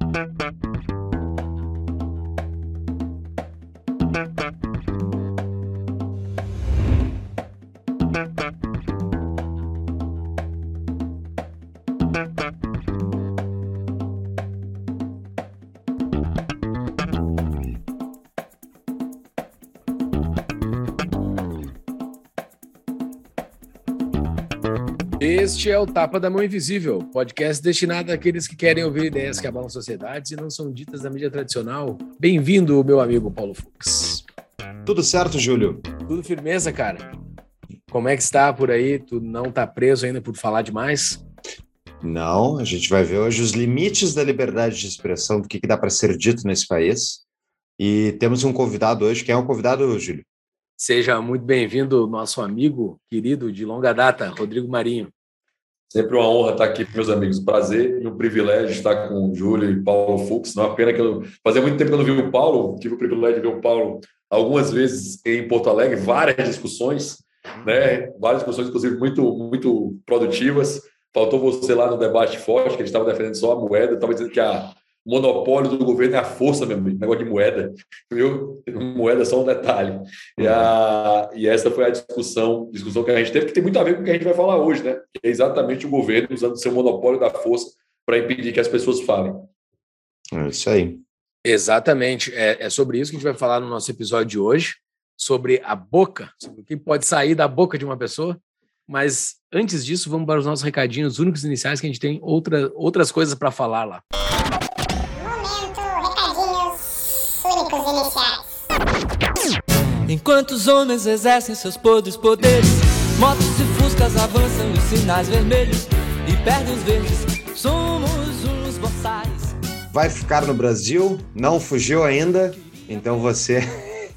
Thank you. Este é o Tapa da Mão Invisível, podcast destinado àqueles que querem ouvir ideias que abalam sociedades e não são ditas da mídia tradicional. Bem-vindo, meu amigo Paulo Fux. Tudo certo, Júlio? Tudo firmeza, cara. Como é que está por aí? Tu não tá preso ainda por falar demais? Não, a gente vai ver hoje os limites da liberdade de expressão, do que, que dá para ser dito nesse país. E temos um convidado hoje. Quem é o convidado, Júlio? Seja muito bem-vindo, nosso amigo querido de longa data, Rodrigo Marinho. Sempre uma honra estar aqui, meus amigos. Prazer e um privilégio estar com o Júlio e Paulo Fux. Não é pena que eu. Fazia muito tempo que eu não vi o Paulo, tive o privilégio de ver o Paulo algumas vezes em Porto Alegre, várias discussões, né? Várias discussões, inclusive, muito, muito produtivas. Faltou você lá no debate forte, que ele estava defendendo só a moeda, estava dizendo que a monopólio do governo é a força, meu amigo, negócio de moeda, viu? Moeda é só um detalhe. E, a, e essa foi a discussão, discussão que a gente teve, que tem muito a ver com o que a gente vai falar hoje, né? Que é exatamente o governo usando seu monopólio da força para impedir que as pessoas falem. É isso aí. Exatamente. É, é sobre isso que a gente vai falar no nosso episódio de hoje, sobre a boca, sobre o que pode sair da boca de uma pessoa. Mas antes disso, vamos para os nossos recadinhos únicos iniciais, que a gente tem outra, outras coisas para falar lá. Enquanto os homens exercem seus podres poderes, motos e fuscas avançam os sinais vermelhos e perdem os verdes. Somos uns boçais. Vai ficar no Brasil? Não fugiu ainda? Então você,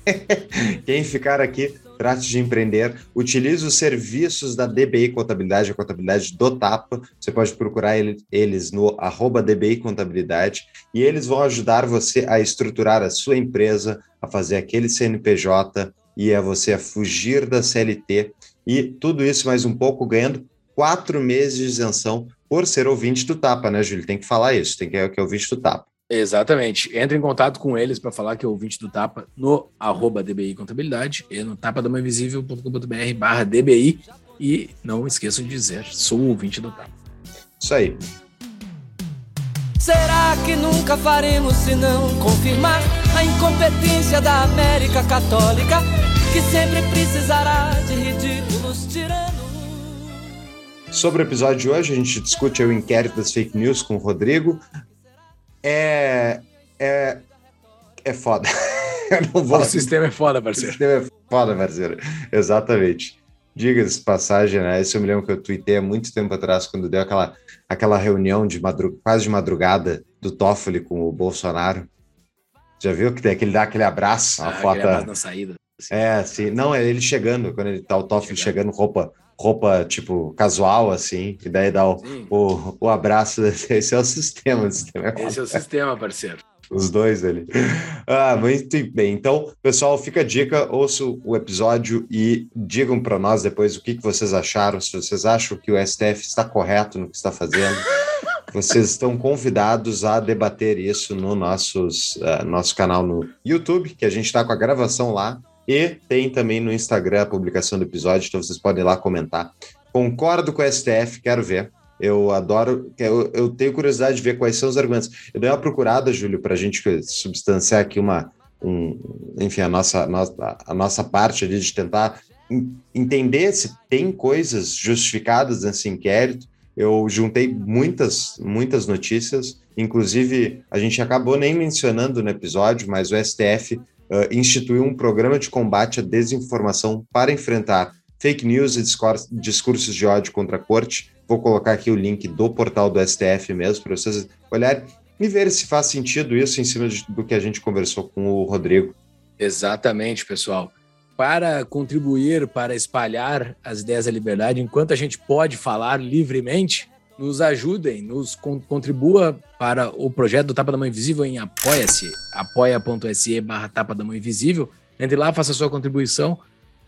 quem ficar aqui, trate de empreender, utilize os serviços da DBI Contabilidade, a contabilidade do Tapa. Você pode procurar eles no arroba DBI Contabilidade e eles vão ajudar você a estruturar a sua empresa, a fazer aquele CNPJ e a você a fugir da CLT e tudo isso mais um pouco ganhando quatro meses de isenção por ser ouvinte do Tapa, né, Júlio? Tem que falar isso, tem que, que é ouvinte do Tapa. Exatamente. Entre em contato com eles para falar que é ouvinte do Tapa no arroba DBI Contabilidade e no tapadamainvisível.com.br barra DBI. E não esqueçam de dizer, sou ouvinte do Tapa. Isso aí. Será que nunca faremos se não confirmar a incompetência da América Católica, que sempre precisará de ridículos tiranos? Sobre o episódio de hoje, a gente discute o inquérito das fake news com o Rodrigo, é. É. É foda. Vou... O sistema é foda, parceiro. O sistema é foda, parceiro. Exatamente. Diga-se passagem, né? Esse eu me lembro que eu tuitei há muito tempo atrás, quando deu aquela, aquela reunião de madrug... quase de madrugada do Toffoli com o Bolsonaro. Já viu que tem aquele dá aquele abraço, a ah, foto. na saída. Assim. É, sim. Não, é ele chegando, quando ele tá o Toffoli chegando, chegando roupa roupa, tipo, casual, assim, e daí dá o, o, o, abraço. Esse é o sistema. O sistema é Esse é o sistema, parceiro. Os dois ali. Ah, muito bem. Então, pessoal, fica a dica, ouçam o episódio e digam para nós depois o que, que vocês acharam, se vocês acham que o STF está correto no que está fazendo. Vocês estão convidados a debater isso no nossos, uh, nosso canal no YouTube, que a gente está com a gravação lá. E tem também no Instagram a publicação do episódio, então vocês podem ir lá comentar. Concordo com o STF, quero ver. Eu adoro, eu, eu tenho curiosidade de ver quais são os argumentos. Eu dei uma procurada, Júlio, para a gente substanciar aqui uma, um, enfim, a nossa, nossa, a nossa parte ali de tentar entender se tem coisas justificadas nesse inquérito. Eu juntei muitas, muitas notícias, inclusive a gente acabou nem mencionando no episódio, mas o STF uh, instituiu um programa de combate à desinformação para enfrentar fake news e discursos de ódio contra a corte. Vou colocar aqui o link do portal do STF mesmo para vocês olharem e ver se faz sentido isso em cima de, do que a gente conversou com o Rodrigo. Exatamente, pessoal. Para contribuir para espalhar as ideias da liberdade, enquanto a gente pode falar livremente, nos ajudem, nos contribua para o projeto do Tapa da Mão Invisível em apoia-se, apoia.se barra Tapa da Mão Invisível. Entre lá, faça sua contribuição.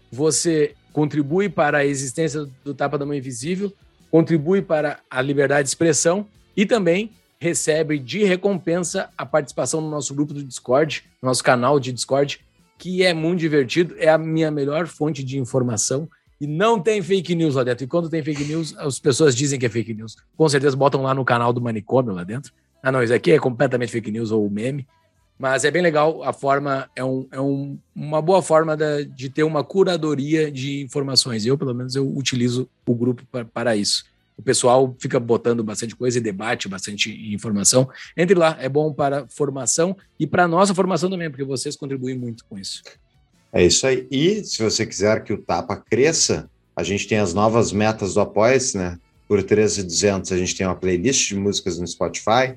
Você contribui para a existência do Tapa da Mão Invisível, contribui para a liberdade de expressão e também recebe de recompensa a participação no nosso grupo do Discord, nosso canal de Discord, que é muito divertido, é a minha melhor fonte de informação. E não tem fake news lá dentro. E quando tem fake news, as pessoas dizem que é fake news. Com certeza botam lá no canal do Manicômio lá dentro. Ah, não, isso aqui é completamente fake news ou meme. Mas é bem legal, a forma é, um, é um, uma boa forma de, de, ter uma curadoria de informações. Eu, pelo menos, eu utilizo o grupo para, para isso. O pessoal fica botando bastante coisa e debate bastante informação. Entre lá, é bom para formação e para nossa formação também, porque vocês contribuem muito com isso. É isso aí. E se você quiser que o Tapa cresça, a gente tem as novas metas do Apoia-se, né? Por 13,200 a gente tem uma playlist de músicas no Spotify.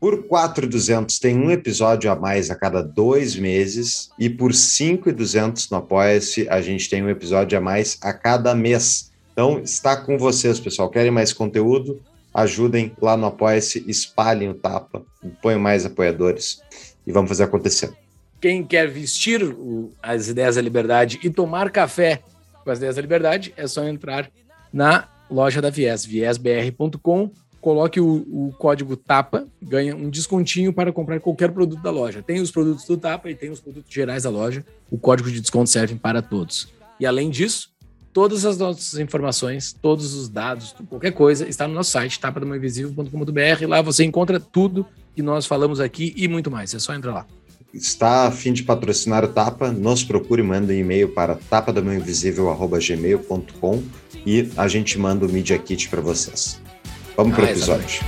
Por 4,200 tem um episódio a mais a cada dois meses. E por 5,200 no Apoia-se a gente tem um episódio a mais a cada mês. Então está com vocês, pessoal. Querem mais conteúdo? Ajudem lá no Apoia-se, espalhem o tapa, ponham mais apoiadores e vamos fazer acontecer. Quem quer vestir o, as ideias da liberdade e tomar café com as ideias da liberdade, é só entrar na loja da Viés, viesbr.com coloque o, o, código TAPA, ganha um descontinho para comprar qualquer produto da loja. Tem os produtos do TAPA e tem os produtos gerais da loja. O código de desconto serve para todos. E além disso, todas as nossas informações, todos os dados, qualquer coisa, está no nosso site, tapadamainvisível.com.br. Lá você encontra tudo que nós falamos aqui e muito mais. É só entrar lá. Está a fim de patrocinar o Tapa? Nos procure, manda um e-mail para tapadamainvisível.gmail.com e a gente manda o Media Kit para vocês. Vamos para o ah, episódio.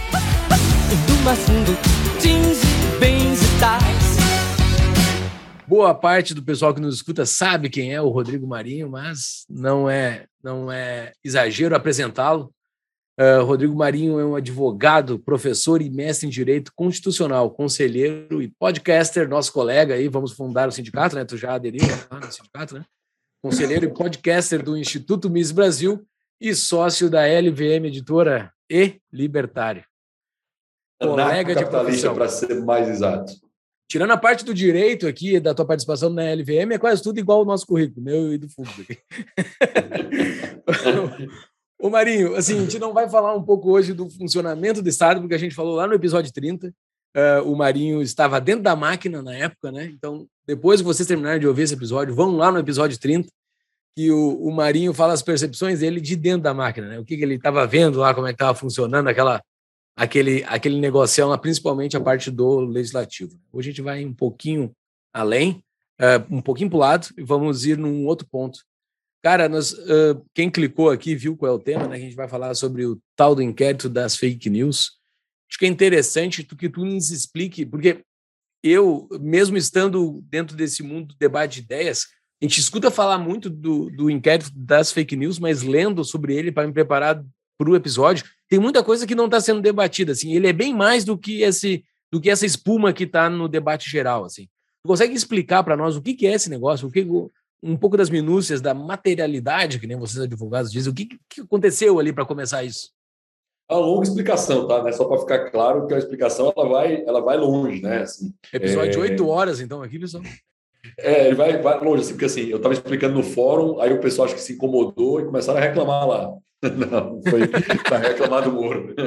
Boa parte do pessoal que nos escuta sabe quem é o Rodrigo Marinho, mas não é não é exagero apresentá-lo. Uh, Rodrigo Marinho é um advogado, professor e mestre em direito constitucional, conselheiro e podcaster, nosso colega aí, vamos fundar o sindicato, né? Tu já aderiu no sindicato, né? Conselheiro e podcaster do Instituto Miss Brasil e sócio da LVM Editora e libertário. Colega de profissão. para ser mais exato. Tirando a parte do direito aqui, da tua participação na LVM, é quase tudo igual ao nosso currículo, meu e do aqui. Ô Marinho, assim, a gente não vai falar um pouco hoje do funcionamento do Estado, porque a gente falou lá no episódio 30. Uh, eh, o Marinho estava dentro da máquina na época, né? Então, depois que vocês terminarem de ouvir esse episódio, vão lá no episódio 30, que o, o Marinho fala as percepções dele de dentro da máquina, né? O que, que ele estava vendo lá, como é que estava funcionando aquela, aquele, aquele negocião principalmente a parte do legislativo. Hoje a gente vai um pouquinho além, uh, um pouquinho para o lado, e vamos ir num outro ponto. Cara, nós, uh, quem clicou aqui viu qual é o tema, né? A gente vai falar sobre o tal do inquérito das fake news. Acho que é interessante que tu nos explique, porque eu, mesmo estando dentro desse mundo do debate de ideias, a gente escuta falar muito do, do inquérito das fake news, mas lendo sobre ele para me preparar para o episódio, tem muita coisa que não está sendo debatida. Assim, ele é bem mais do que esse, do que essa espuma que está no debate geral. Assim, tu consegue explicar para nós o que, que é esse negócio? O que um pouco das minúcias da materialidade, que nem vocês advogados dizem, o que, que aconteceu ali para começar isso? É uma longa explicação, tá? Né? Só para ficar claro que a explicação ela vai, ela vai longe, né? Assim, Episódio de é... oito horas, então, aqui, pessoal. É, ele vai, vai longe, assim, porque assim, eu estava explicando no fórum, aí o pessoal acho que se incomodou e começaram a reclamar lá. Não, foi para reclamar do Moro.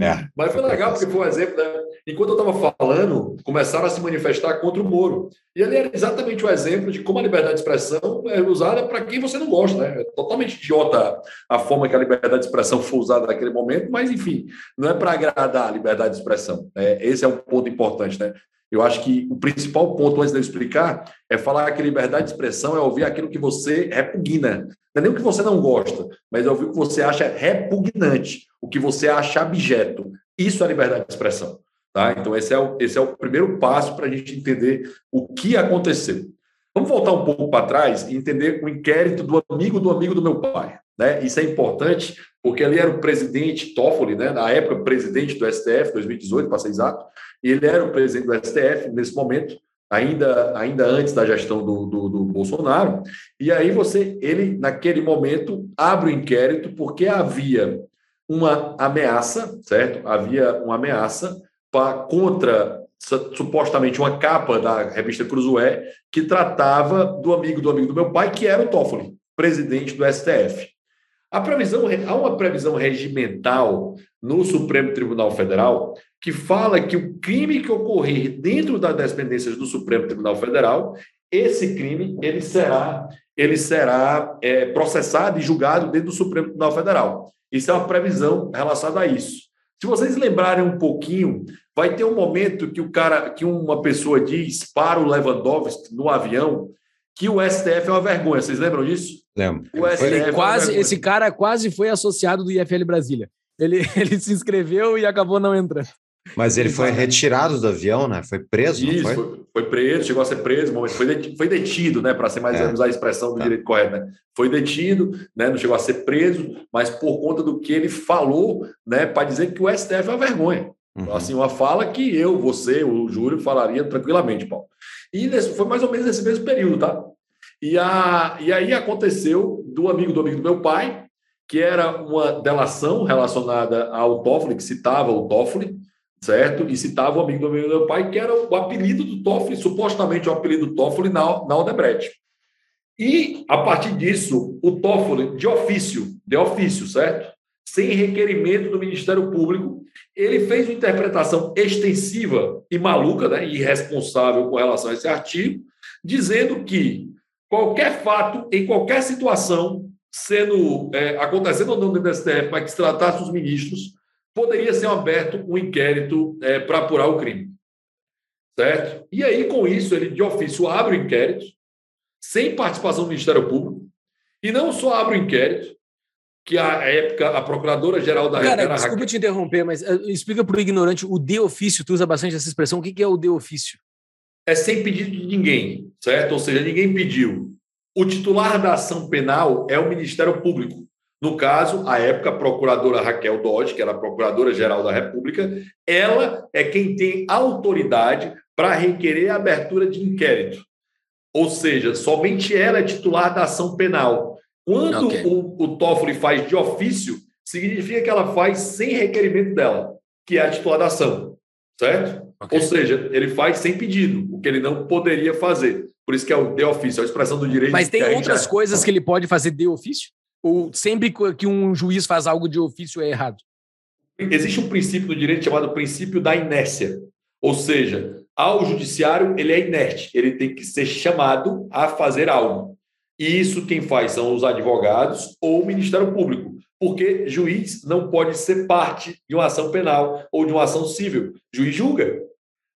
É, Mas foi legal, porque foi um exemplo, né? Enquanto eu estava falando, começaram a se manifestar contra o Moro. E ele era exatamente o exemplo de como a liberdade de expressão é usada para quem você não gosta, né? É totalmente idiota a forma que a liberdade de expressão foi usada naquele momento, mas enfim, não é para agradar a liberdade de expressão. É, esse é um ponto importante, né? Eu acho que o principal ponto, antes de eu explicar, é falar que liberdade de expressão é ouvir aquilo que você repugna. Não é nem o que você não gosta, mas é ouvir o que você acha repugnante, o que você acha abjeto. Isso é liberdade de expressão. Tá? Então, esse é o, esse é o primeiro passo para a gente entender o que aconteceu. Vamos voltar um pouco para trás e entender o inquérito do amigo do amigo do meu pai. Né? Isso é importante, porque ali era o presidente Toffoli, né? na época, presidente do STF, 2018, para ser exato, e ele era o presidente do STF nesse momento, ainda, ainda antes da gestão do, do, do, Bolsonaro. E aí você, ele, naquele momento, abre o inquérito porque havia uma ameaça, certo? Havia uma ameaça para, contra supostamente uma capa da revista Cruzoé que tratava do amigo do amigo do meu pai, que era o Toffoli, presidente do STF. A previsão, há uma previsão regimental no Supremo Tribunal Federal que fala que o crime que ocorrer dentro das dependências do Supremo Tribunal Federal, esse crime ele será, ele será é, processado e julgado dentro do Supremo Tribunal Federal. Isso é uma previsão relacionada a isso. Se vocês lembrarem um pouquinho, vai ter um momento que o cara, que uma pessoa diz para o Lewandowski no avião que o STF é uma vergonha. Vocês lembram disso? Lembro. O STF ele é quase, é esse cara quase foi associado do IFL Brasília. Ele, ele se inscreveu e acabou não entrando. Mas ele foi retirado do avião, né? Foi preso, Isso, foi? foi? foi? preso, chegou a ser preso, mas foi detido, foi detido né? Para ser mais é. usar a expressão do é. direito correto, né? Foi detido, né? Não chegou a ser preso, mas por conta do que ele falou, né? Para dizer que o STF é uma vergonha. Uhum. Assim, uma fala que eu, você, o Júlio falaria tranquilamente, Paulo. E nesse, foi mais ou menos nesse mesmo período, tá? E, a, e aí aconteceu do amigo do amigo do meu pai, que era uma delação relacionada ao Toffoli, que citava o Toffoli, certo? E citava o amigo do amigo do meu pai, que era o apelido do Toffoli, supostamente o apelido do Toffoli na, na Odebrecht. E, a partir disso, o Toffoli, de ofício, de ofício, certo? Sem requerimento do Ministério Público, ele fez uma interpretação extensiva e maluca, né, irresponsável com relação a esse artigo, dizendo que qualquer fato, em qualquer situação, sendo é, acontecendo ou não dentro do STF, mas que se tratasse dos ministros, poderia ser aberto um inquérito é, para apurar o crime. Certo? E aí, com isso, ele de ofício abre o inquérito, sem participação do Ministério Público, e não só abre o inquérito, que a época a procuradora-geral da Cara, desculpa te interromper, mas uh, explica para o ignorante o de ofício, tu usa bastante essa expressão, o que, que é o de ofício? É sem pedido de ninguém, certo? Ou seja, ninguém pediu. O titular da ação penal é o Ministério Público. No caso, a época, a procuradora Raquel Dodge, que era a procuradora-geral da República, ela é quem tem autoridade para requerer a abertura de inquérito. Ou seja, somente ela é titular da ação penal. Quando okay. o, o Toffoli faz de ofício, significa que ela faz sem requerimento dela, que é a titular da ação. Certo? Okay. Ou seja, ele faz sem pedido, o que ele não poderia fazer. Por isso que é o de ofício, a expressão do direito. Mas tem outras já... coisas que ele pode fazer de ofício? Ou sempre que um juiz faz algo de ofício é errado? Existe um princípio do direito chamado princípio da inércia. Ou seja, ao judiciário, ele é inerte, ele tem que ser chamado a fazer algo. E isso quem faz são os advogados ou o Ministério Público, porque juiz não pode ser parte de uma ação penal ou de uma ação civil. Juiz julga.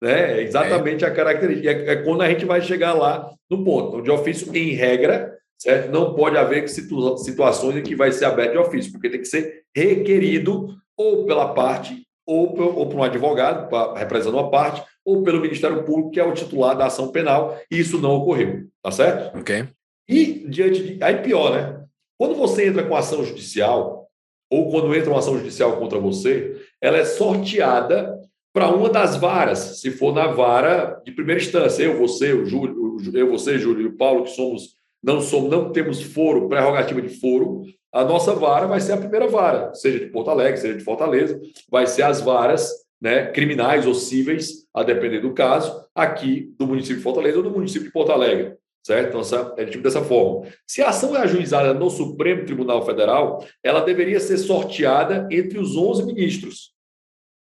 Né? É exatamente é. a característica. É, é quando a gente vai chegar lá no ponto. De ofício, em regra, certo? Não pode haver situações em que vai ser aberto de ofício, porque tem que ser requerido ou pela parte, ou por, ou por um advogado, representando uma parte, ou pelo Ministério Público, que é o titular da ação penal, e isso não ocorreu, tá certo? Ok. E diante de. Aí pior, né? Quando você entra com ação judicial, ou quando entra uma ação judicial contra você, ela é sorteada para uma das varas, se for na vara de primeira instância. Eu, você, o Júlio, eu, você, Júlio e o Paulo, que somos não somos, não temos foro, prerrogativa de foro, a nossa vara vai ser a primeira vara, seja de Porto Alegre, seja de Fortaleza, vai ser as varas né, criminais ou cíveis, a depender do caso, aqui do município de Fortaleza ou do município de Porto Alegre. Certo? Então, é tipo dessa forma. Se a ação é ajuizada no Supremo Tribunal Federal, ela deveria ser sorteada entre os 11 ministros.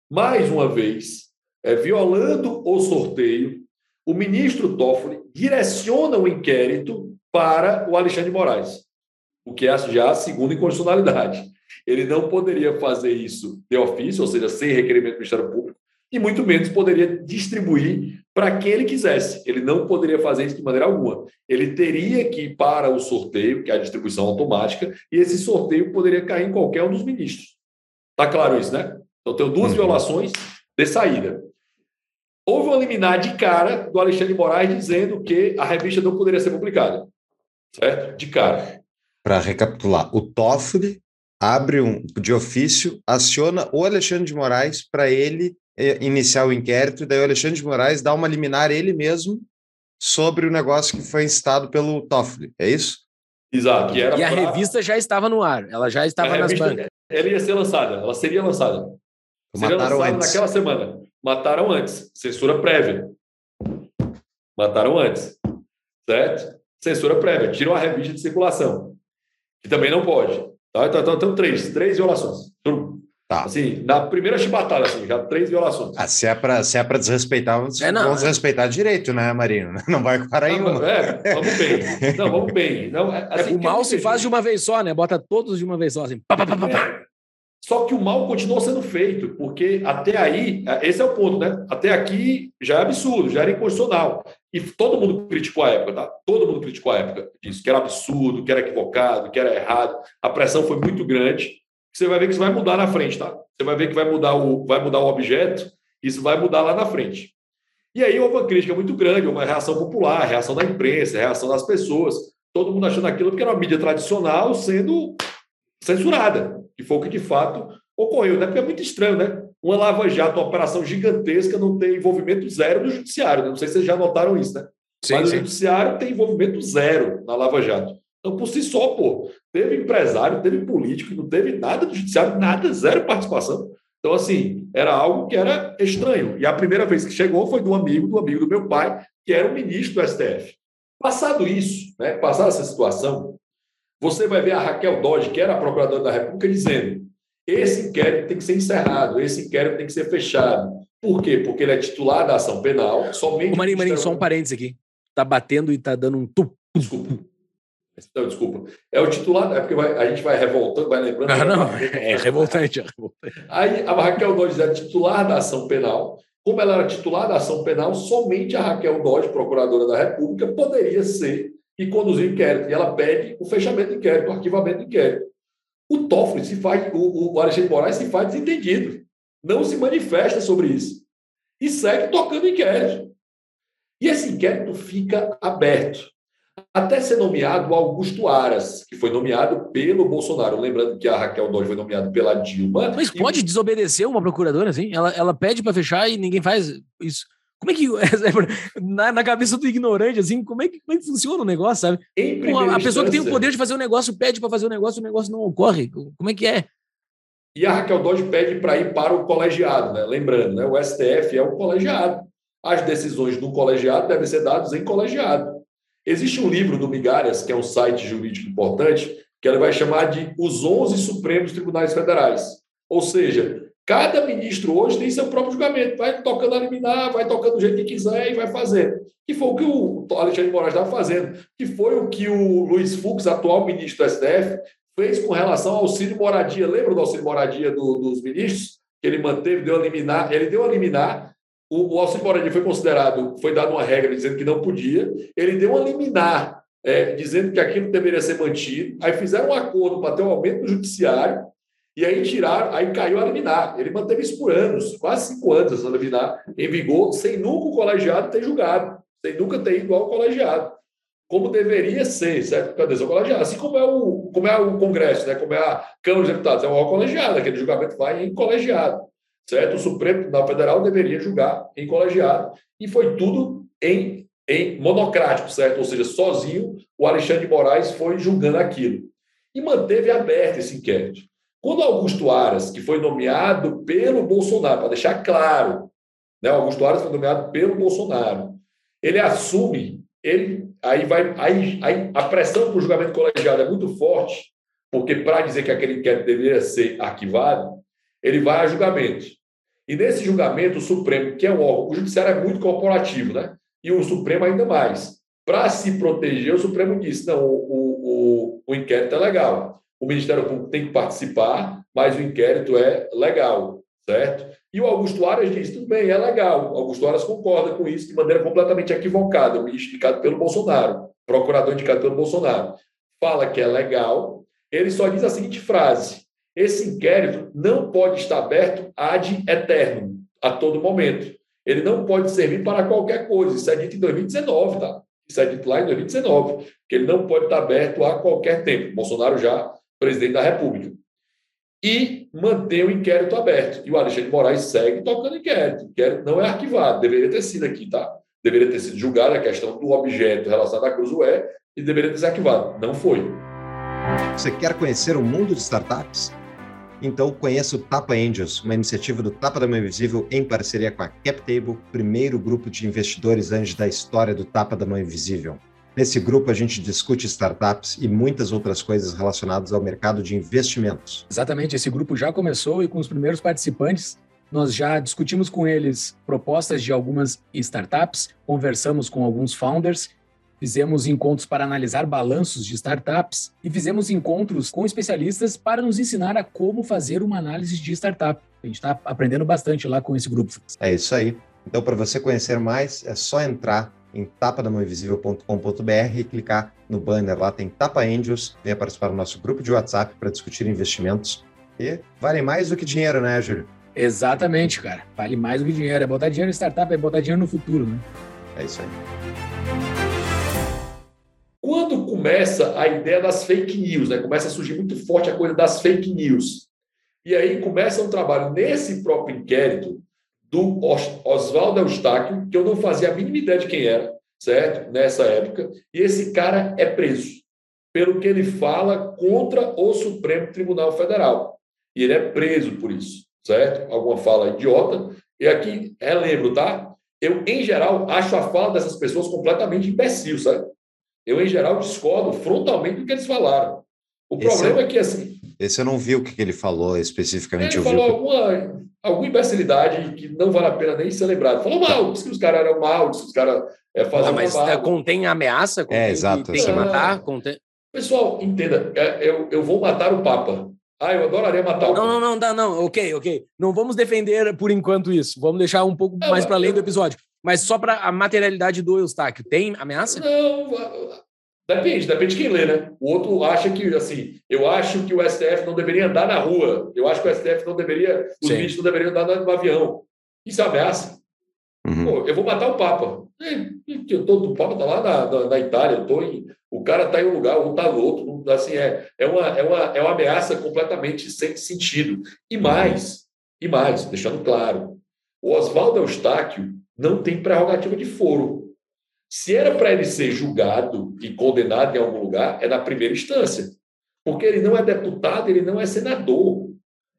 Mais uma vez, é, violando o sorteio, o ministro Toffoli direciona o inquérito para o Alexandre de Moraes, o que é já a segunda inconstitucionalidade. Ele não poderia fazer isso de ofício, ou seja, sem requerimento do Ministério Público, e muito menos poderia distribuir para quem ele quisesse. Ele não poderia fazer isso de maneira alguma. Ele teria que ir para o sorteio, que é a distribuição automática, e esse sorteio poderia cair em qualquer um dos ministros. Está claro isso, né? Então, tem duas uhum. violações de saída. Houve uma liminar de cara do Alexandre de Moraes dizendo que a revista não poderia ser publicada certo? De cara. Para recapitular, o Toffoli abre um de ofício, aciona o Alexandre de Moraes para ele eh, iniciar o inquérito, e daí o Alexandre de Moraes dá uma liminar ele mesmo sobre o negócio que foi instado pelo Toffoli, é isso? Exato. e a pra... revista já estava no ar, ela já estava a nas bancas. Ela ia ser lançada, ela seria lançada. Seria Mataram antes. naquela semana. Mataram antes. Censura prévia. Mataram antes. Certo? censura prévia, tiram a revista de circulação, que também não pode, Tá? Então, então, então três, três violações. Tá. Assim, na primeira chibatada, assim, já três violações. Ah, se é para se é para desrespeitar, vamos, É, não, vamos é. respeitar direito, né, Marino? Não vai parar em uma. é, vamos bem. Não, vamos bem. Não, é, assim, o mal se faz de uma vez só, né? Bota todos de uma vez só, assim. Pá, pá, pá, pá, pá. É. Só que o mal continuou sendo feito, porque até aí, esse é o ponto, né? Até aqui já é absurdo, já era inconstitucional. E todo mundo criticou a época, tá? Todo mundo criticou a época disso, que era absurdo, que era equivocado, que era errado. A pressão foi muito grande. Você vai ver que isso vai mudar na frente, tá? Você vai ver que vai mudar o, vai mudar o objeto, isso vai mudar lá na frente. E aí houve uma crítica muito grande, uma reação popular, reação da imprensa, reação das pessoas, todo mundo achando aquilo que era uma mídia tradicional sendo censurada, que foi o que de fato ocorreu, né? Porque é muito estranho, né? Uma Lava-Jato, uma operação gigantesca, não tem envolvimento zero do judiciário. né? Não sei se vocês já notaram isso, né? Mas o judiciário tem envolvimento zero na Lava Jato. Então, por si só, pô, teve empresário, teve político, não teve nada do judiciário, nada, zero participação. Então, assim, era algo que era estranho. E a primeira vez que chegou foi do amigo, do amigo do meu pai, que era o ministro do STF. Passado isso, né, passada essa situação, você vai ver a Raquel Dodge, que era a procuradora da República, dizendo: esse inquérito tem que ser encerrado, esse inquérito tem que ser fechado. Por quê? Porque ele é titular da ação penal, somente. Ô, Marinho, Marinho, só um parênteses aqui. Tá batendo e tá dando um tu. Desculpa. Não, desculpa. É o titular, é porque vai- a gente vai revoltando, vai lembrando. Ah, não, é revoltante. É revoltante. Aí a Raquel Dodge era titular da ação penal. Como ela era titular da ação penal, somente a Raquel Dodge, procuradora da República, poderia ser e conduzir o inquérito. E ela pede o fechamento do inquérito, o arquivamento do inquérito. O Toffoli se faz, o, o Alexandre Moraes se faz desentendido. Não se manifesta sobre isso. E segue tocando inquérito. E esse inquérito fica aberto. Até ser nomeado Augusto Aras, que foi nomeado pelo Bolsonaro. Lembrando que a Raquel Dodge foi nomeada pela Dilma. Mas E pode desobedecer uma procuradora, assim? Ela, ela pede pra fechar e ninguém faz isso. Como é que. Na, na cabeça do ignorante, assim, como é, que, como é que funciona o negócio, sabe? Pô, primeira a pessoa que tem o poder de fazer o negócio pede pra fazer o negócio, o negócio não ocorre. Como é que é? E a Raquel Dodge pede para ir para o colegiado, né? lembrando, né? o STF é o colegiado. As decisões do colegiado devem ser dadas em colegiado. Existe um livro do Migalhas, que é um site jurídico importante, que ele vai chamar de Os 11 Supremos Tribunais Federais. Ou seja, cada ministro hoje tem seu próprio julgamento, vai tocando a liminar, vai tocando do jeito que quiser e vai fazendo. Que foi o que o Alexandre de Moraes estava fazendo, que foi o que o Luiz Fux, atual ministro do STF, fez com relação ao auxílio moradia. Lembra do auxílio moradia do- dos ministros? Que ele manteve, deu a liminar, ele deu a liminar. O, o auxílio moradia foi considerado, foi dada uma regra dizendo que não podia. Ele deu uma liminar, é, dizendo que aquilo deveria ser mantido. Aí fizeram um acordo para ter um aumento do judiciário. E aí tiraram, aí caiu a liminar. Ele manteve isso por anos, quase cinco anos, essa liminar, em vigor, sem nunca o colegiado ter julgado, sem nunca ter ido ao colegiado como deveria ser, certo? Cadê o colegiado? Assim como é o, como é o Congresso, né? como é a Câmara dos Deputados, é o colegiado, aquele julgamento vai em colegiado, certo? O Supremo Tribunal Federal deveria julgar em colegiado, e foi tudo em, em monocrático, certo? Ou seja, sozinho, o Alexandre de Moraes foi julgando aquilo. E manteve aberto esse inquérito. Quando Augusto Aras, que foi nomeado pelo Bolsonaro, para deixar claro, né? Augusto Aras foi nomeado pelo Bolsonaro, ele assume, ele aí vai aí, aí a pressão para o julgamento colegiado é muito forte, porque para dizer que aquele inquérito deveria ser arquivado, ele vai a julgamento. E nesse julgamento, o Supremo, que é um órgão, o Judiciário é muito corporativo, né? E o Supremo ainda mais. Para se proteger, o Supremo disse: não, o, o, o inquérito é legal. O Ministério Público tem que participar, mas o inquérito é legal, certo? E o Augusto Aras disse: tudo bem, é legal. O Augusto Aras concorda com isso de maneira completamente equivocada. O ministro indicado pelo Bolsonaro, procurador indicado pelo Bolsonaro, fala que é legal. Ele só diz a seguinte frase: esse inquérito não pode estar aberto ad eterno, a todo momento. Ele não pode servir para qualquer coisa. Isso é dito em 2019, tá? Isso é dito lá em 2019, que ele não pode estar aberto a qualquer tempo. Bolsonaro já presidente da República. E manter o inquérito aberto. E o Alexandre Moraes segue tocando inquérito. O inquérito não é arquivado. Deveria ter sido aqui, tá? Deveria ter sido julgado a questão do objeto relacionado à Cruzoé e deveria ter sido arquivado. Não foi. Você quer conhecer o mundo de startups? Então conheça o Tapa Angels, uma iniciativa do Tapa da Mão Invisível em parceria com a CapTable, primeiro grupo de investidores anjos da história do Tapa da Mão Invisível. Nesse grupo, a gente discute startups e muitas outras coisas relacionadas ao mercado de investimentos. Exatamente, esse grupo já começou e com os primeiros participantes, nós já discutimos com eles propostas de algumas startups, conversamos com alguns founders, fizemos encontros para analisar balanços de startups e fizemos encontros com especialistas para nos ensinar a como fazer uma análise de startup. A gente está aprendendo bastante lá com esse grupo. É isso aí. Então, para você conhecer mais, é só entrar em tapadamãoinvisível.com.br e clicar no banner lá, tem Tapa Angels, venha participar do nosso grupo de WhatsApp para discutir investimentos e vale mais do que dinheiro, né, Júlio? Exatamente, cara. Vale mais do que dinheiro. É botar dinheiro em startup, é botar dinheiro no futuro, né? É isso aí. Quando começa a ideia das fake news, né? Começa a surgir muito forte a coisa das fake news. E aí começa um trabalho nesse próprio inquérito do Oswaldo Eustáquio, que eu não fazia a mínima ideia de quem era, certo? Nessa época. E esse cara é preso pelo que ele fala contra o Supremo Tribunal Federal. E ele é preso por isso, certo? Alguma fala idiota. E aqui, relembro, tá? Eu, em geral, acho a fala dessas pessoas completamente imbecil, sabe? Eu, em geral, discordo frontalmente do que eles falaram. O esse problema é, é, que, assim. Esse eu não vi o que ele falou especificamente. Ele falou alguma, alguma imbecilidade que não vale a pena nem ser lembrado. Falou mal, disse que os caras eram mal, disse que os caras é, faziam. mas é, contém ameaça? Contém é, exato. Tem que matar? Contém... Pessoal, entenda, é, eu, eu vou matar o Papa. Ah, eu adoraria matar o Papa. Não, não, não, não, ok, ok. Não vamos defender por enquanto isso. Vamos deixar um pouco mais para além do episódio. Mas só para a materialidade do Eustáquio, tem ameaça? Não, Depende, depende de quem lê, né? O outro acha que, assim, eu acho que o STF não deveria andar na rua. Eu acho que o STF não deveria, os ministros não deveriam andar no avião. Isso é ameaça. Uhum. Pô, eu vou matar o Papa. Eu tô, o Papa está lá na, na, na, Itália, eu tô em, o cara está em um lugar, ou está no outro. Assim, é, é, uma, é, uma, é uma ameaça completamente sem sentido. E mais, e mais, deixando claro, o Oswaldo Eustáquio não tem prerrogativa de foro. Se era para ele ser julgado e condenado em algum lugar, é na primeira instância. Porque ele não é deputado, ele não é senador,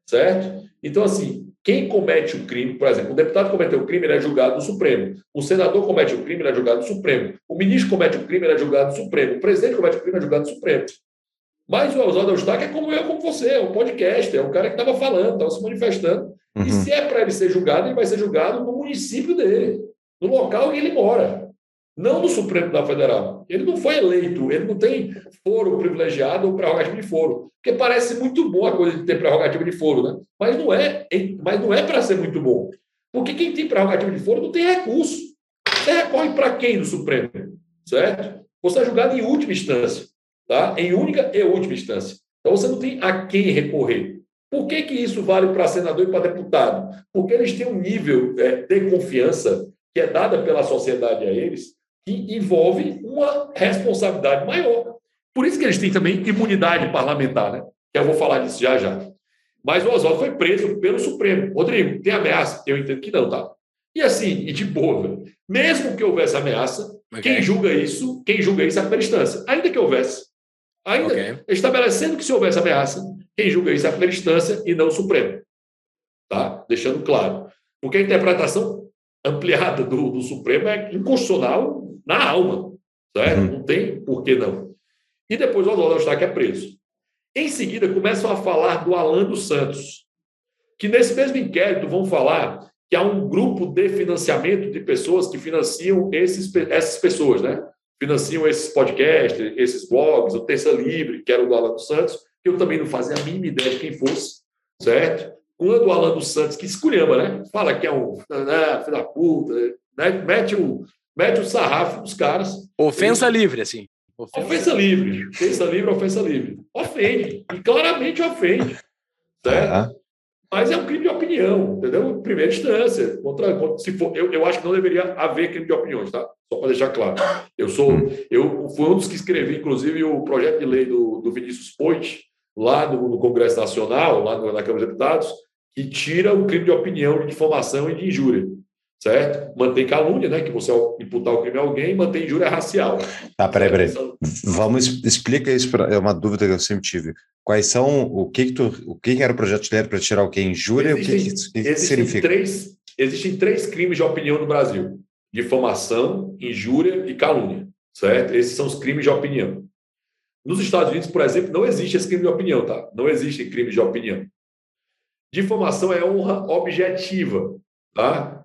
certo? Então, assim, quem comete o crime, por exemplo, o deputado cometeu o crime, ele é julgado no Supremo. O senador comete o crime, ele é julgado no Supremo. O ministro comete o crime, ele é julgado no Supremo. O presidente comete o crime, ele é julgado no Supremo. Mas o Oswaldo Eustáquio é como eu, como você, é um podcast, é um cara que estava falando, estava se manifestando. Uhum. E se é para ele ser julgado, ele vai ser julgado no município dele, no local que ele mora não do Supremo Tribunal Federal. Ele não foi eleito, ele não tem foro privilegiado ou prerrogativa de foro. Porque parece muito bom a coisa de ter prerrogativa de foro, né? Mas não é, mas não é para ser muito bom. Porque quem tem prerrogativa de foro não tem recurso. Você recorre para quem no Supremo? Certo? Você é julgado em última instância, tá? Em única e última instância. Então você não tem a quem recorrer. Por que, que isso vale para senador e para deputado? Porque eles têm um nível é, de confiança que é dada pela sociedade a eles, que envolve uma responsabilidade maior. Por isso que eles têm também imunidade parlamentar, né? Que eu vou falar disso já já. Mas o Oswaldo foi preso pelo Supremo. Rodrigo, tem ameaça? Eu entendo que não, tá? E assim, e de boa, velho. mesmo que houvesse ameaça, okay. quem julga isso, quem julga isso é a primeira instância. Ainda que houvesse. Ainda okay. estabelecendo que se houvesse ameaça, quem julga isso é a primeira instância e não o Supremo. Tá? Deixando claro. Porque a interpretação ampliada do, do Supremo é inconstitucional na alma. Certo? Uhum. Não tem por que não. E depois o Oswaldo Eustáquio é preso. Em seguida, começam a falar do Alan dos Santos, que nesse mesmo inquérito vão falar que há um grupo de financiamento de pessoas que financiam esses, essas pessoas, né? Financiam esses podcasts, esses blogs, o Terça Livre, que era o do Alan dos Santos, que eu também não fazia a mínima ideia de quem fosse, certo? Quando o Alan dos Santos, que esculhamba, né? Fala que é um né, filho da puta, né? mete o, mete o sarrafo dos caras. Ofensa livre, assim. Ofensa, ofensa livre. Ofensa livre, ofensa livre. Ofende. E claramente ofende. Certo? Uhum. Mas é um crime de opinião, entendeu? Primeira instância. Contra, se for, eu, eu acho que não deveria haver crime de opiniões, tá? Só para deixar claro. Eu sou, eu fui um dos que escrevi, inclusive, o projeto de lei do, do Vinícius Poit, lá no, no Congresso Nacional, lá no, na Câmara dos Deputados, que tira o crime de opinião, de difamação e de injúria certo? Mantém calúnia, né? Que você imputar o crime a alguém, mantém injúria racial. Tá, peraí, peraí. Vamos, explica isso, pra, é uma dúvida que eu sempre tive. Quais são, o que que, tu, o que, que era o projeto de lei para tirar o que? Injúria? Existem, o que, que, que significa? Três, existem três crimes de opinião no Brasil. Difamação, injúria e calúnia, certo? Esses são os crimes de opinião. Nos Estados Unidos, por exemplo, não existe esse crime de opinião, tá? Não existem crimes de opinião. Difamação é honra objetiva, tá?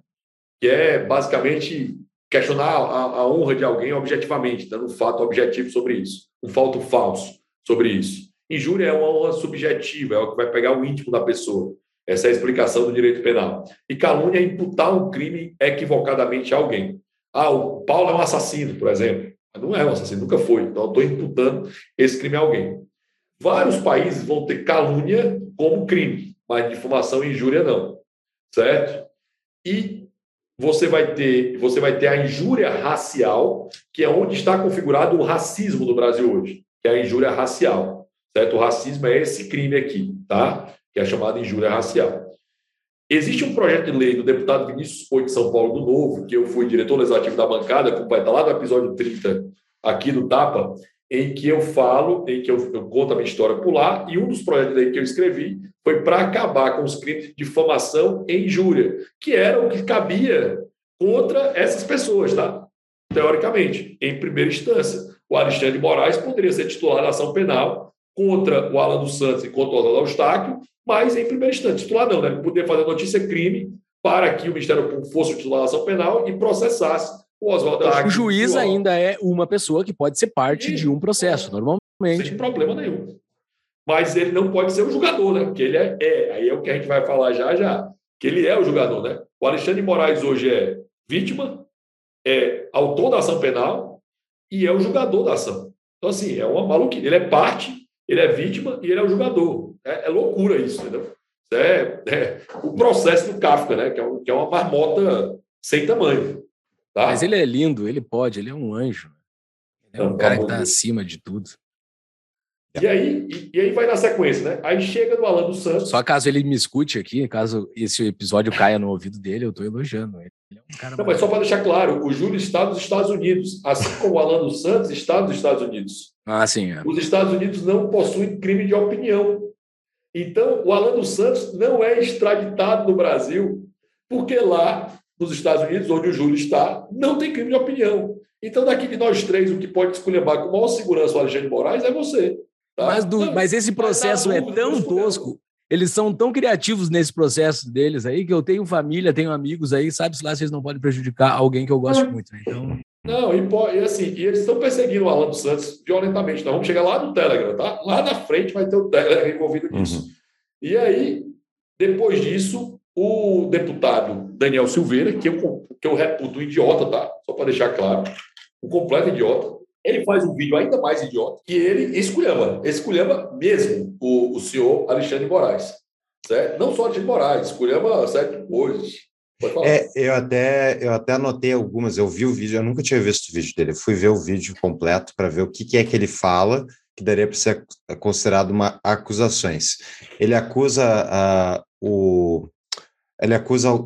Que é basicamente questionar a, a honra de alguém objetivamente, dando um fato objetivo sobre isso, um fato falso sobre isso. Injúria é uma honra subjetiva, é o que vai pegar o íntimo da pessoa. Essa é a explicação do direito penal. E calúnia é imputar um crime equivocadamente a alguém. Ah, o Paulo é um assassino, por exemplo. Não é um assassino, nunca foi. Então, estou imputando esse crime a alguém. Vários países vão ter calúnia como crime, mas difamação e injúria não. Certo? E você vai ter, você vai ter a injúria racial, que é onde está configurado o racismo no Brasil hoje, que é a injúria racial. Certo? O racismo é esse crime aqui, tá? que é chamada injúria racial. Existe um projeto de lei do deputado Vinícius Poi de São Paulo do Novo, que eu fui diretor legislativo da bancada, que vai estar lá no episódio 30 aqui do Tapa, em que eu falo, em que eu, eu conto a minha história por lá, e um dos projetos de lei que eu escrevi foi para acabar com os crimes de difamação e injúria, que era o que cabia contra essas pessoas, tá? Teoricamente, em primeira instância. O Alexandre de Moraes poderia ser titular da ação penal contra o Alan dos Santos e contra o Oswaldo Eustáquio, mas em primeira instância, titular não, né? Poder fazer notícia crime para que o Ministério Público fosse o titular da ação penal e processasse o Oswaldo O juiz ainda é uma pessoa que pode ser parte e... de um processo, normalmente. Sem problema nenhum. Mas ele não pode ser o julgador, né? Porque ele é, é, aí é o que a gente vai falar já já, que ele é o julgador, né? O Alexandre de Moraes hoje é vítima, é autor da ação penal e é o julgador da ação. Então, assim, é uma maluquice. Ele é parte, ele é vítima e ele é o julgador. É, é loucura isso, entendeu? É, é, o processo do Kafka, né? Que é, que é uma marmota sem tamanho. Tá? Mas ele é lindo, ele pode, ele é um anjo. Ele é um cara que está acima de tudo. E aí, e, e, aí vai na sequência, né? Aí chega no Alan dos Santos. Só caso ele me escute aqui, caso esse episódio caia no ouvido dele, eu estou elogiando ele. é um cara Não, mas só para deixar claro, o Júlio está nos Estados Unidos, assim como o Alan dos Santos está nos Estados Unidos. Ah, sim. É. Os Estados Unidos não possuem crime de opinião. Então, o Alan dos Santos não é extraditado no Brasil, porque lá, nos Estados Unidos, onde o Júlio está, não tem crime de opinião. Então, daqui de nós três, o que pode escolher com maior segurança o Alexandre Moraes é você. Tá? Mas, do, mas, esse processo mas é tão tosco, eles são tão criativos nesse processo deles aí, que eu tenho família, tenho amigos aí, sabe-se lá se eles não podem prejudicar alguém que eu gosto muito. Né? Então... Não, e, e, assim, e eles estão perseguindo o Alan dos Santos violentamente. Nós vamos chegar lá no Telegram, tá? Lá na frente vai ter o Telegram envolvido nisso. Uhum. E aí, depois disso, o deputado Daniel Silveira, que eu, que eu reputo um idiota, tá? Só para deixar claro, um completo idiota, ele faz um vídeo ainda mais idiota, que ele esculhamba, esculhamba mesmo o, o senhor Alexandre Moraes. Certo? Não só Alexandre Moraes, esculhamba certo coisas. É, eu até, eu até anotei algumas, eu vi o vídeo, eu nunca tinha visto o vídeo dele, eu fui ver o vídeo completo para ver o que, que é que ele fala, que daria para ser considerado uma acusações. Ele acusa uh, o ele acusa o,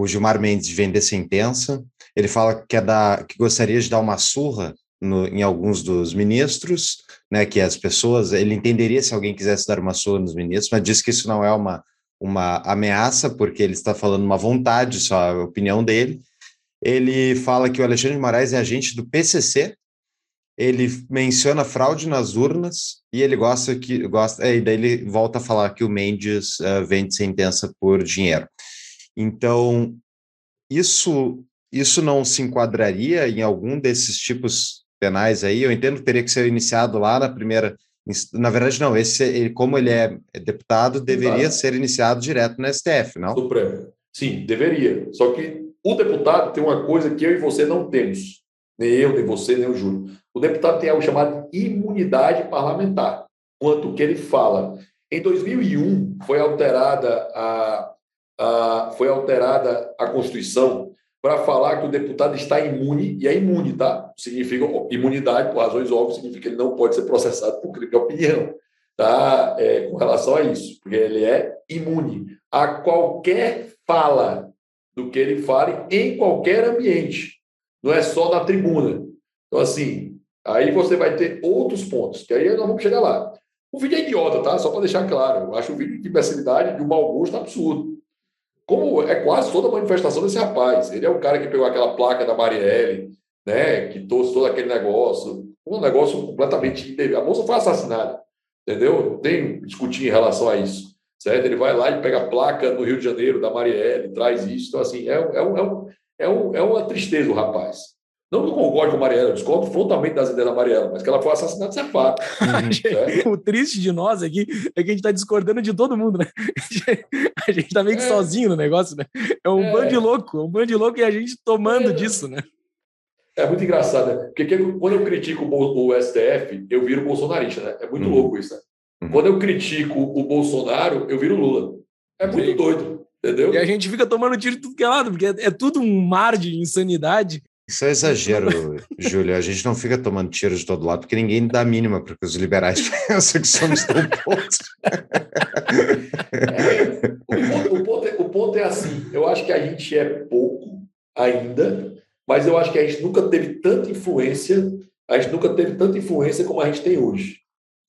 o Gilmar Mendes de vender sentença. Ele fala que é da, que gostaria de dar uma surra no, em alguns dos ministros, né? Que as pessoas ele entenderia se alguém quisesse dar uma surra nos ministros, mas diz que isso não é uma uma ameaça, porque ele está falando uma vontade, só a opinião dele. Ele fala que o Alexandre de Moraes é agente do PCC, ele menciona fraude nas urnas e ele gosta que gosta é, e daí ele volta a falar que o Mendes uh, vende sentença por dinheiro. Então isso isso não se enquadraria em algum desses tipos penais aí? Eu entendo que teria que ser iniciado lá na primeira na verdade, não. Esse, ele, como ele é deputado, deveria Exato. ser iniciado direto no STF, não? Supremo. Sim, deveria. Só que o deputado tem uma coisa que eu e você não temos. Nem eu, nem você, nem o Júlio. O deputado tem algo chamado imunidade parlamentar. Quanto que ele fala. Em 2001, foi alterada a, a, foi alterada a Constituição para falar que o deputado está imune, e é imune, tá? Significa imunidade, por razões óbvias, significa que ele não pode ser processado por crime de opinião, tá? É, com relação a isso, porque ele é imune a qualquer fala do que ele fale em qualquer ambiente, não é só na tribuna. Então, assim, aí você vai ter outros pontos, que aí nós vamos chegar lá. O vídeo é idiota, tá? Só para deixar claro. Eu acho o vídeo de imbecilidade de um mau gosto absurdo. Como é quase toda a manifestação desse rapaz. Ele é o cara que pegou aquela placa da Marielle, né, que trouxe todo aquele negócio, um negócio completamente A moça foi assassinada, entendeu? Não tem discutir em relação a isso, certo? Ele vai lá e pega a placa no Rio de Janeiro da Marielle, traz isso. Então, assim, é, é, é, um, é, um, é uma tristeza o rapaz. Não que eu concorde com a Mariela, eu discordo frontalmente das ideias da Mariela, mas que ela foi assassinada, isso é fato. o triste de nós aqui é que a gente está discordando de todo mundo, né? A gente está meio que é. sozinho no negócio, né? É um é. bando de louco, é um bando de louco e a gente tomando é. disso, né? É muito engraçado, né? Porque quando eu critico o STF, eu viro bolsonarista, né? É muito hum. louco isso, né? Hum. Quando eu critico o Bolsonaro, eu viro Lula. É muito Sim. doido, entendeu? E a gente fica tomando tiro de tudo que é lado, porque é tudo um mar de insanidade isso é exagero, Júlio. A gente não fica tomando tiro de todo lado, porque ninguém dá a mínima para que os liberais pensam que somos tão poucos. É, o, ponto, o, ponto é, o ponto é assim: eu acho que a gente é pouco ainda, mas eu acho que a gente nunca teve tanta influência, a gente nunca teve tanta influência como a gente tem hoje.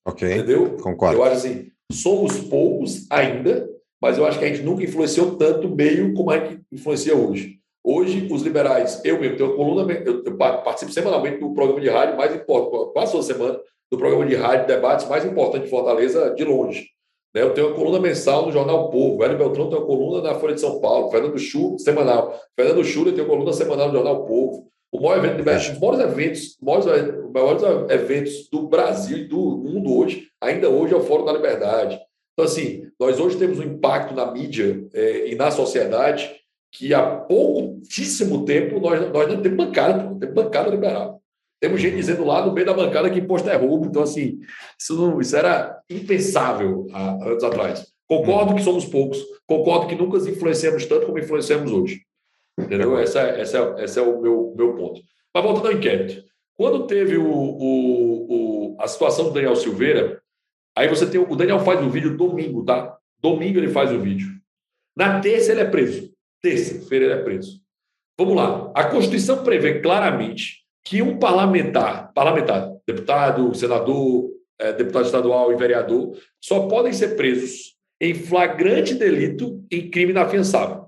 Ok. Entendeu? Concordo. Eu acho assim: somos poucos ainda, mas eu acho que a gente nunca influenciou tanto meio como a gente influencia hoje. Hoje, os liberais, eu mesmo tenho coluna, eu, participo semanalmente do programa de rádio mais importante, quase toda semana, do programa de rádio debates mais importante de Fortaleza, de longe. Né? Eu tenho uma coluna mensal no Jornal Povo, Hélio Beltrão tem uma coluna na Folha de São Paulo, Fernando Chu, semanal. Fernando Schulli tem uma coluna semanal no Jornal Povo. O maior evento de os maiores eventos, maiores, maiores eventos do Brasil e do mundo hoje, ainda hoje é o Fórum da Liberdade. Então, assim, nós hoje temos um impacto na mídia é, e na sociedade que há pouquíssimo tempo nós, nós não temos bancada, não temos bancada liberal. Temos gente dizendo lá no meio da bancada que imposto é roubo. Então, assim, isso, não, isso era impensável há anos atrás. Concordo que somos poucos, concordo que nunca influenciamos tanto como influenciamos hoje. Entendeu? Esse é, é, esse é o meu, meu ponto. Mas voltando ao inquérito. Quando teve o, o, o, a situação do Daniel Silveira, aí você tem. O Daniel faz o vídeo domingo, tá? Domingo ele faz o vídeo. Na terça ele é preso. Terça-feira ele é preso. Vamos lá. A Constituição prevê claramente que um parlamentar, parlamentar, deputado, senador, é, deputado estadual e vereador, só podem ser presos em flagrante delito em crime inafiançável.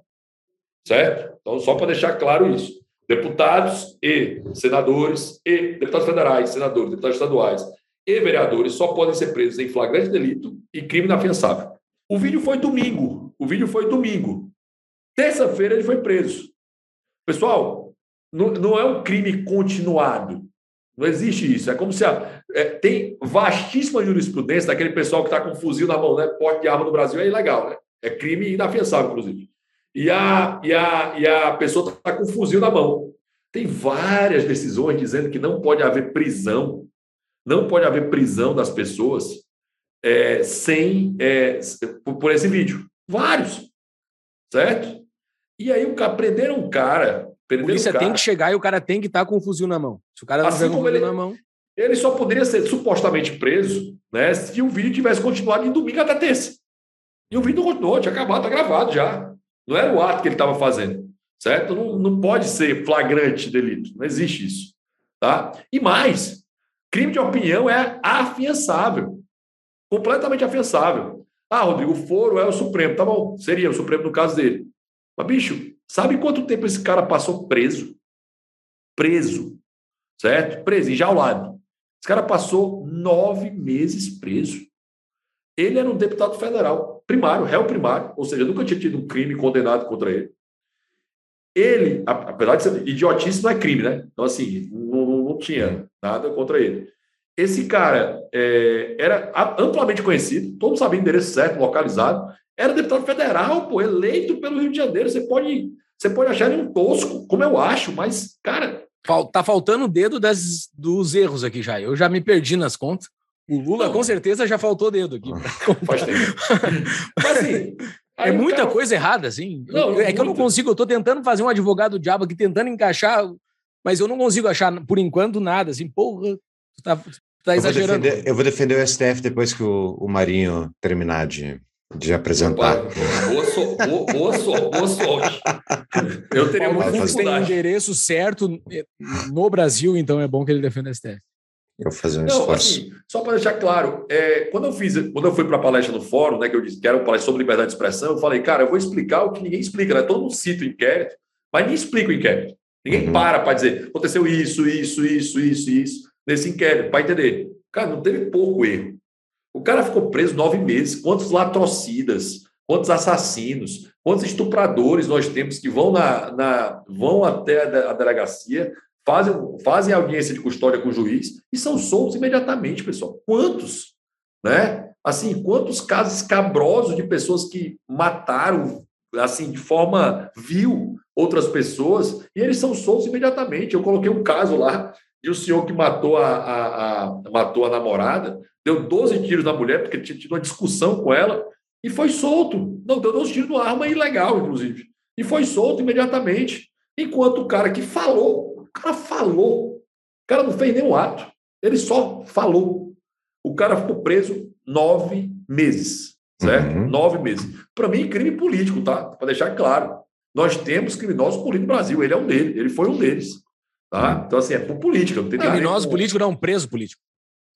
Certo? Então, só para deixar claro isso. Deputados e senadores, e deputados federais, senadores, deputados estaduais e vereadores só podem ser presos em flagrante delito e crime inafiançável. O vídeo foi domingo. O vídeo foi domingo. Terça-feira ele foi preso. Pessoal, não, não, é um crime continuado. Não existe isso. É como se a, é, tem vastíssima jurisprudência daquele pessoal que está com um fuzil na mão, né? Porte de arma no Brasil é ilegal, né? É crime inafiançável, inclusive. E a, e a, e a pessoa está com um fuzil na mão. Tem várias decisões dizendo que não pode haver prisão, não pode haver prisão das pessoas é, sem é, por, por esse vídeo. Vários, certo? E aí o cara, prenderam um cara. Prenderam Polícia um cara. tem que chegar e o cara tem que estar tá com um fuzil na mão. Se o cara não assim com um fuzil ele, na mão. Ele só poderia ser supostamente preso né, se o vídeo tivesse continuado em domingo até terça. E o vídeo não continuou, tinha acabado, está gravado já. Não era o ato que ele estava fazendo. Certo? Não, não pode ser flagrante delito. Não existe isso. Tá? E mais, crime de opinião é afiançável. Completamente afiançável. Ah, Rodrigo, o foro é o Supremo. Tá bom, seria o Supremo no caso dele. Mas, bicho, sabe quanto tempo esse cara passou preso? Preso. Certo? Preso, enjaulado. Esse cara passou nove meses preso. Ele era um deputado federal, primário, réu primário, ou seja, nunca tinha tido um crime condenado contra ele. Ele, apesar de ser idiotice, não é crime, né? Então, assim, não, não tinha nada contra ele. Esse cara é, era amplamente conhecido, todos sabiam o endereço certo, localizado, era deputado federal, pô, eleito pelo Rio de Janeiro. Você pode, você pode achar ele um tosco, como eu acho, mas, cara. Tá faltando o dedo das, dos erros aqui já. Eu já me perdi nas contas. O Lula, não. com certeza, já faltou dedo aqui. Faz tempo. mas, assim, é muita cara... coisa errada, assim. Não, é que eu não consigo, eu tô tentando fazer um advogado diabo aqui, tentando encaixar, mas eu não consigo achar, por enquanto, nada. Assim, porra, tu tá, tu tá exagerando. Eu vou, defender, eu vou defender o STF depois que o, o Marinho terminar de de apresentar. Boa, so, boa, boa, so, boa sorte. Eu teria muito Fux tem endereço certo no Brasil, então é bom que ele defenda a STF. Eu fazer um Não, esforço. Assim, só para deixar claro, é, quando eu fiz, quando eu fui para a palestra no fórum, né, que eu disse que era uma palestra sobre liberdade de expressão, eu falei, cara, eu vou explicar o que ninguém explica, né? Todo mundo cita o inquérito, mas nem explica o inquérito. Ninguém uhum. para para dizer, aconteceu isso, isso, isso, isso, isso, nesse inquérito, para entender. Cara, não teve pouco erro. O cara ficou preso nove meses. Quantos latrocidas, quantos assassinos, quantos estupradores nós temos que vão, na, na vão até a delegacia, fazem, fazem audiência de custódia com o juiz e são soltos imediatamente, pessoal. Quantos? Né? Assim, quantos casos escabrosos de pessoas que mataram assim de forma vil outras pessoas e eles são soltos imediatamente. Eu coloquei um caso lá de um senhor que matou a, a, a, matou a namorada, deu 12 tiros na mulher porque tinha tido uma discussão com ela e foi solto. Não, deu 12 tiros numa arma ilegal, inclusive. E foi solto imediatamente. Enquanto o cara que falou, o cara falou, o cara não fez nenhum ato, ele só falou. O cara ficou preso nove meses, certo? Uhum. Nove meses. Para mim, crime político, tá? Para deixar claro. Nós temos criminosos políticos no Brasil, ele é um deles, ele foi um deles. Tá? Então, assim, é por política. Não tem criminoso político não, preso político.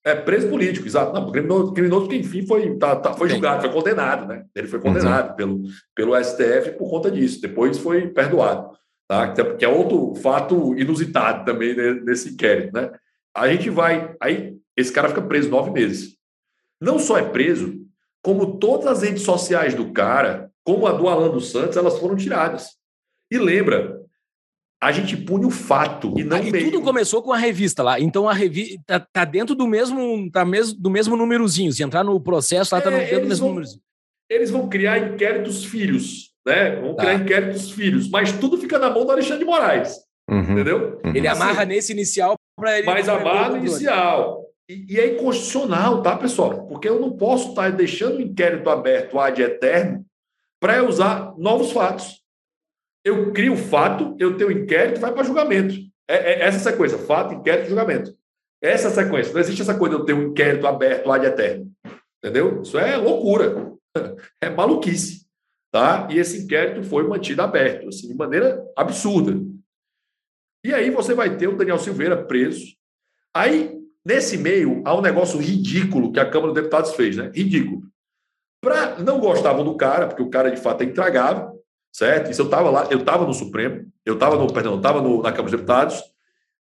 É, preso político, exato. Não, criminoso, criminoso que, enfim, foi, tá, tá, foi julgado, foi condenado, né? Ele foi condenado uhum. pelo, pelo STF por conta disso. Depois foi perdoado, tá? Que é outro fato inusitado também nesse inquérito, né? A gente vai... Aí, esse cara fica preso nove meses. Não só é preso, como todas as redes sociais do cara, como a do Alan dos Santos, elas foram tiradas. E lembra, a gente pune o fato e não ah, e meio. tudo começou com a revista lá. Então a revista tá, tá, dentro do mesmo, tá mesmo do mesmo númerozinho. Se entrar no processo, lá tá no, é, dentro do mesmo númerozinho. Eles vão criar inquéritos filhos, né? Vão tá. criar inquéritos filhos, mas tudo fica na mão do Alexandre de Moraes. Uhum. Entendeu? Uhum. Ele amarra assim, nesse inicial para ele. Mas amarra no inicial. E, e, é inconstitucional, tá, pessoal? Porque eu não posso estar deixando o inquérito aberto ad eterno para usar novos fatos. Eu crio o fato, eu tenho inquérito, vai para julgamento. É, é, essa sequência, fato, inquérito, julgamento. Essa sequência. Não existe essa coisa de eu ter um inquérito aberto ad eterno. Entendeu? Isso é loucura. É maluquice. Tá? E esse inquérito foi mantido aberto, assim, de maneira absurda. E aí você vai ter o Daniel Silveira preso. Aí, nesse meio, há um negócio ridículo que a Câmara dos Deputados fez, né? Ridículo. Pra, não gostavam do cara, porque o cara de fato é intragável, certo? Isso eu estava lá, eu estava no Supremo, eu estava no, perdão, eu estava na Câmara dos Deputados.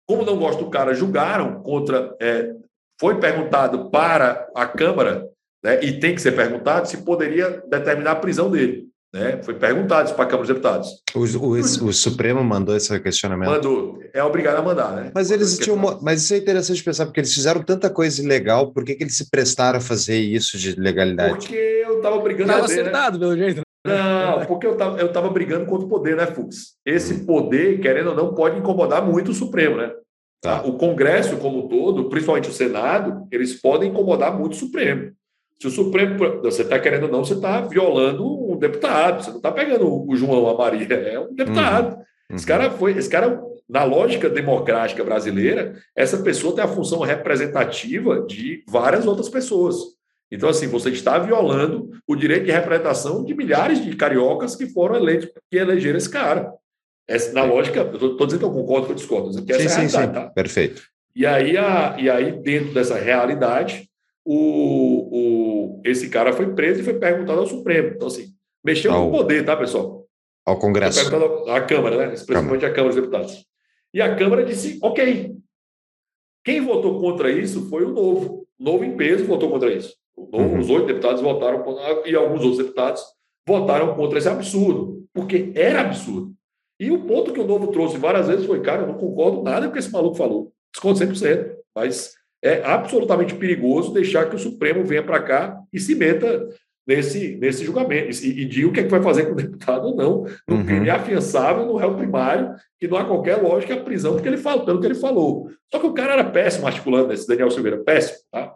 Como não gosto do cara, julgaram contra. É, foi perguntado para a Câmara, né, e tem que ser perguntado, se poderia determinar a prisão dele. Né? Foi perguntado isso para a Câmara dos Deputados. O, o, o, Supremo mandou esse questionamento? Mandou. É obrigado a mandar, né? Mas eles tinham. Mas isso é interessante pensar, porque eles fizeram tanta coisa ilegal, por que, que eles se prestaram a fazer isso de legalidade? Porque eu estava brigando. Estava acertado, né? pelo jeito. Não, porque eu estava eu tava brigando contra o poder, né, Fux? Esse poder, querendo ou não, pode incomodar muito o Supremo, né? Tá. O Congresso como um todo, principalmente o Senado, eles podem incomodar muito o Supremo. Se o Supremo, você está querendo ou não, você está violando um deputado, você não está pegando o João, a Maria, é um deputado. Uhum. Esse cara foi, esse cara, na lógica democrática brasileira, essa pessoa tem a função representativa de várias outras pessoas. Então, assim, você está violando o direito de representação de milhares de cariocas que foram eleitos, que elegeram esse cara. Essa, na lógica, eu estou dizendo que eu concordo com eu discordo, que essa sim, é a sim, sim. Tá? Perfeito. E aí, a, e aí, dentro dessa realidade, o, o, esse cara foi preso e foi perguntado ao Supremo. Então, assim, mexeu ao, com o poder, tá, pessoal? Ao Congresso. À Câmara, né? Principalmente à Câmara dos Deputados. E a Câmara disse, ok. Quem votou contra isso foi o Novo. O Novo em peso votou contra isso. Novo, uhum. Os oito deputados votaram e alguns outros deputados votaram contra esse absurdo, porque era absurdo. E o ponto que o Novo trouxe várias vezes foi, cara, eu não concordo nada com o que esse maluco falou. Desconto 100%. Mas é absolutamente perigoso deixar que o Supremo venha para cá e se meta nesse, nesse julgamento e, e diga o que, é que vai fazer com o deputado ou não, no uhum. crime afiançável, no réu primário, que não há qualquer lógica a prisão porque ele falou, pelo que ele falou. Só que o cara era péssimo articulando esse Daniel Silveira, péssimo. Tá?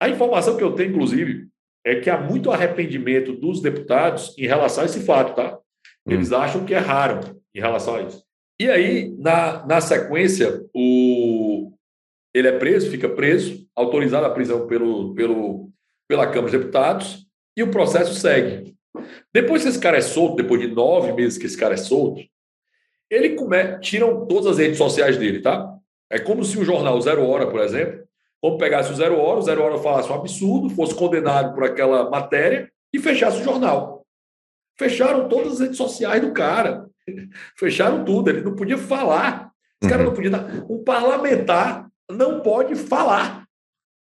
A informação que eu tenho, inclusive, é que há muito arrependimento dos deputados em relação a esse fato, tá? Eles uhum. acham que erraram em relação a isso. E aí, na, na sequência, o, ele é preso, fica preso, autorizado a prisão pelo, pelo, pela Câmara dos Deputados, e o processo segue. Depois que esse cara é solto, depois de nove meses que esse cara é solto, ele come... tiram todas as redes sociais dele, tá? É como se o jornal Zero Hora, por exemplo, como pegasse o Zero Hora, o Zero Hora falasse um absurdo, fosse condenado por aquela matéria e fechasse o jornal. Fecharam todas as redes sociais do cara. Fecharam tudo, ele não podia falar. Os uhum. caras não podiam dar. Um parlamentar não pode falar.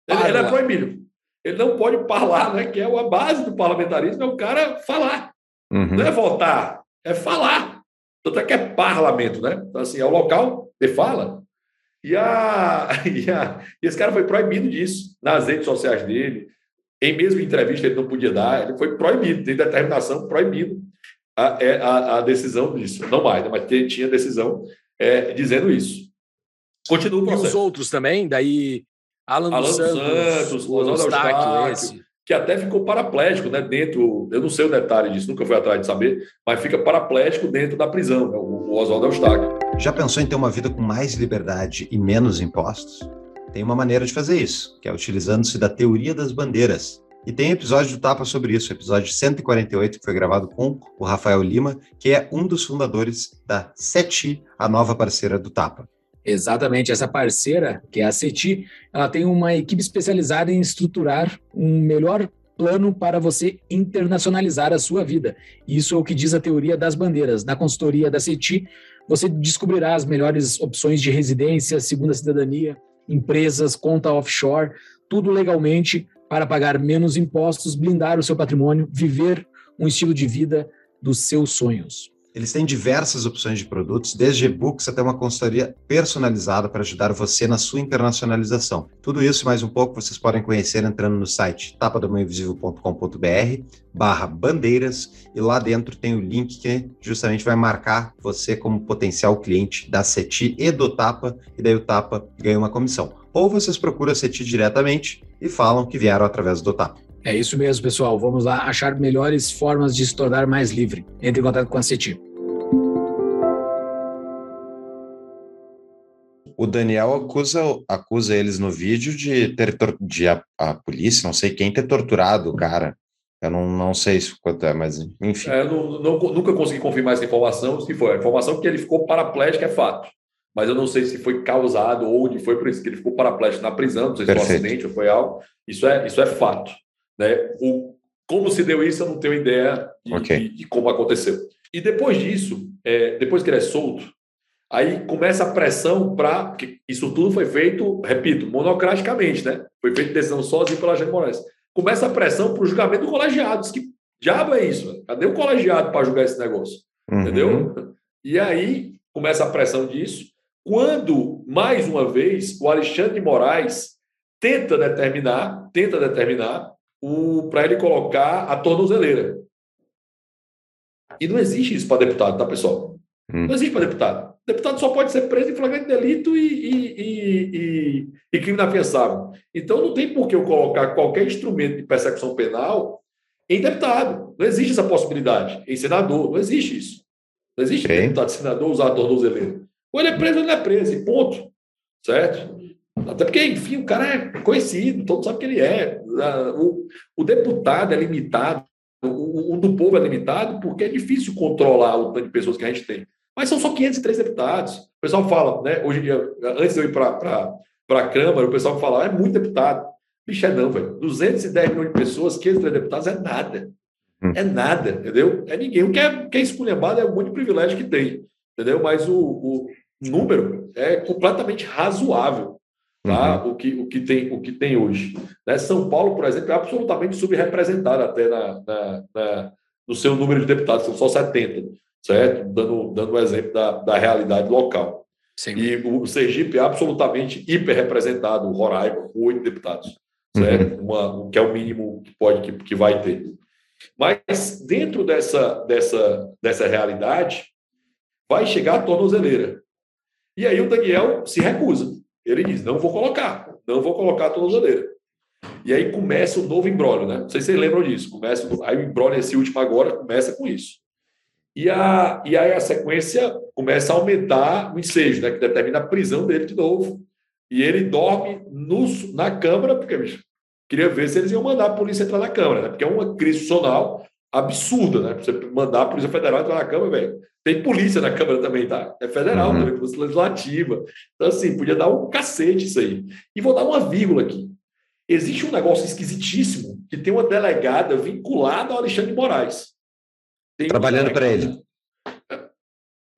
Ele, ele, é proibido. Ele não pode falar, né? Que é a base do parlamentarismo, é o cara falar. Uhum. Não é votar, é falar. Tanto é que é parlamento, né? Então, assim, é o local de fala. E, a, e, a, e esse cara foi proibido disso nas redes sociais dele. Em mesmo entrevista ele não podia dar, ele foi proibido, tem determinação proibido a, é, a, a decisão disso. Não mais, né? mas tinha decisão é, dizendo isso. Continua o processo. E os outros também, daí Alan, Alan dos Santos, Santos Oswaldo Eustáquio, que até ficou paraplégico, né? Dentro, eu não sei o detalhe disso, nunca fui atrás de saber, mas fica paraplégico dentro da prisão, né? o, Oswaldo Eustáquio. Já pensou em ter uma vida com mais liberdade e menos impostos? Tem uma maneira de fazer isso, que é utilizando-se da teoria das bandeiras. E tem episódio do Tapa sobre isso, episódio 148, que foi gravado com o Rafael Lima, que é um dos fundadores da SETI, a nova parceira do Tapa. Exatamente, essa parceira, que é a CETI, ela tem uma equipe especializada em estruturar um melhor plano para você internacionalizar a sua vida. Isso é o que diz a teoria das bandeiras. Na consultoria da CETI, você descobrirá as melhores opções de residência, segunda cidadania, empresas, conta offshore, tudo legalmente para pagar menos impostos, blindar o seu patrimônio, viver um estilo de vida dos seus sonhos. Eles têm diversas opções de produtos, desde e-books até uma consultoria personalizada para ajudar você na sua internacionalização. Tudo isso e mais um pouco vocês podem conhecer entrando no site tapadomainvisível.com.br barra bandeiras e lá dentro tem o link que justamente vai marcar você como potencial cliente da CETI e do Tapa, e daí o Tapa ganha uma comissão. Ou vocês procuram a CETI diretamente e falam que vieram através do Tapa. É isso mesmo, pessoal. Vamos lá achar melhores formas de se tornar mais livre. Entre em contato com a CETI. O Daniel acusa, acusa eles no vídeo de ter de a, a, polícia, não sei quem, ter torturado o cara. Eu não, não sei isso quanto é, mas enfim. É, não, não, nunca consegui confirmar essa informação. Se foi a informação que ele ficou paraplégico é fato, mas eu não sei se foi causado ou onde foi por isso que ele ficou paraplégico na prisão, não sei se foi um acidente ou foi algo. Isso é, isso é fato. Né? O, como se deu isso, eu não tenho ideia de, okay. de, de como aconteceu. E depois disso, é, depois que ele é solto, Aí começa a pressão para. Isso tudo foi feito, repito, monocraticamente, né? Foi feito decisão sozinho pela Jane Moraes. Começa a pressão para o julgamento do colegiado. Que diabo é isso? Cadê o colegiado para julgar esse negócio? Uhum. Entendeu? E aí começa a pressão disso. Quando, mais uma vez, o Alexandre de Moraes tenta determinar, tenta determinar o para ele colocar a tornozeleira. E não existe isso para deputado, tá, pessoal? Não existe para deputado deputado só pode ser preso em flagrante delito e, e, e, e, crime inafiançável. Então, não tem por que eu colocar qualquer instrumento de persecução penal em deputado. Não existe essa possibilidade. Em senador, não existe isso. Não existe okay. deputado senador usar a tornozeleira. Ou ele é preso ou ele é preso, e ponto. Certo? Até porque, enfim, o cara é conhecido, todo sabe que ele é. O, o deputado é limitado, o, o do povo é limitado, porque é difícil controlar o tanto de pessoas que a gente tem. Mas são só 503 deputados. O pessoal fala, né? Hoje em dia, antes de eu ir para a Câmara, o pessoal fala, é muito deputado. Bicho, é não, velho. 210 milhões de pessoas, 503 deputados é nada. Hum. É nada, entendeu? É ninguém. O que é, que é esculhambado é um monte de privilégio que tem, entendeu? Mas o, o número é completamente razoável. Tá? Uhum. O, que, o, que tem, o que tem hoje. Né? São Paulo, por exemplo, é absolutamente subrepresentado até na, na, na, no seu número de deputados, são só 70 certo? Dando, dando um exemplo da, da realidade local. Sim. E o Sergipe é absolutamente hiperrepresentado, o Roraima, com oito deputados, certo? Uhum. Uma, que é o mínimo que pode que, que vai ter. Mas dentro dessa, dessa, dessa realidade, vai chegar a tornozeleira. E aí o Daniel se recusa. Ele diz: não vou colocar, não vou colocar a tornozeleira. E aí começa o novo embrólio, né? Não sei se vocês lembram disso. Começa, aí o embrólio, esse último agora, começa com isso. E, a, e aí a sequência começa a aumentar o ensejo, né, que determina a prisão dele de novo. E ele dorme no, na Câmara, porque bicho, queria ver se eles iam mandar a polícia entrar na Câmara, né, porque é uma crise social absurda, né? Você mandar a Polícia Federal entrar na Câmara, velho. Tem polícia na Câmara também, tá? É federal, uhum. né? polícia legislativa. Então, assim, podia dar um cacete isso aí. E vou dar uma vírgula aqui. Existe um negócio esquisitíssimo que tem uma delegada vinculada ao Alexandre de Moraes. Tem Trabalhando para ele.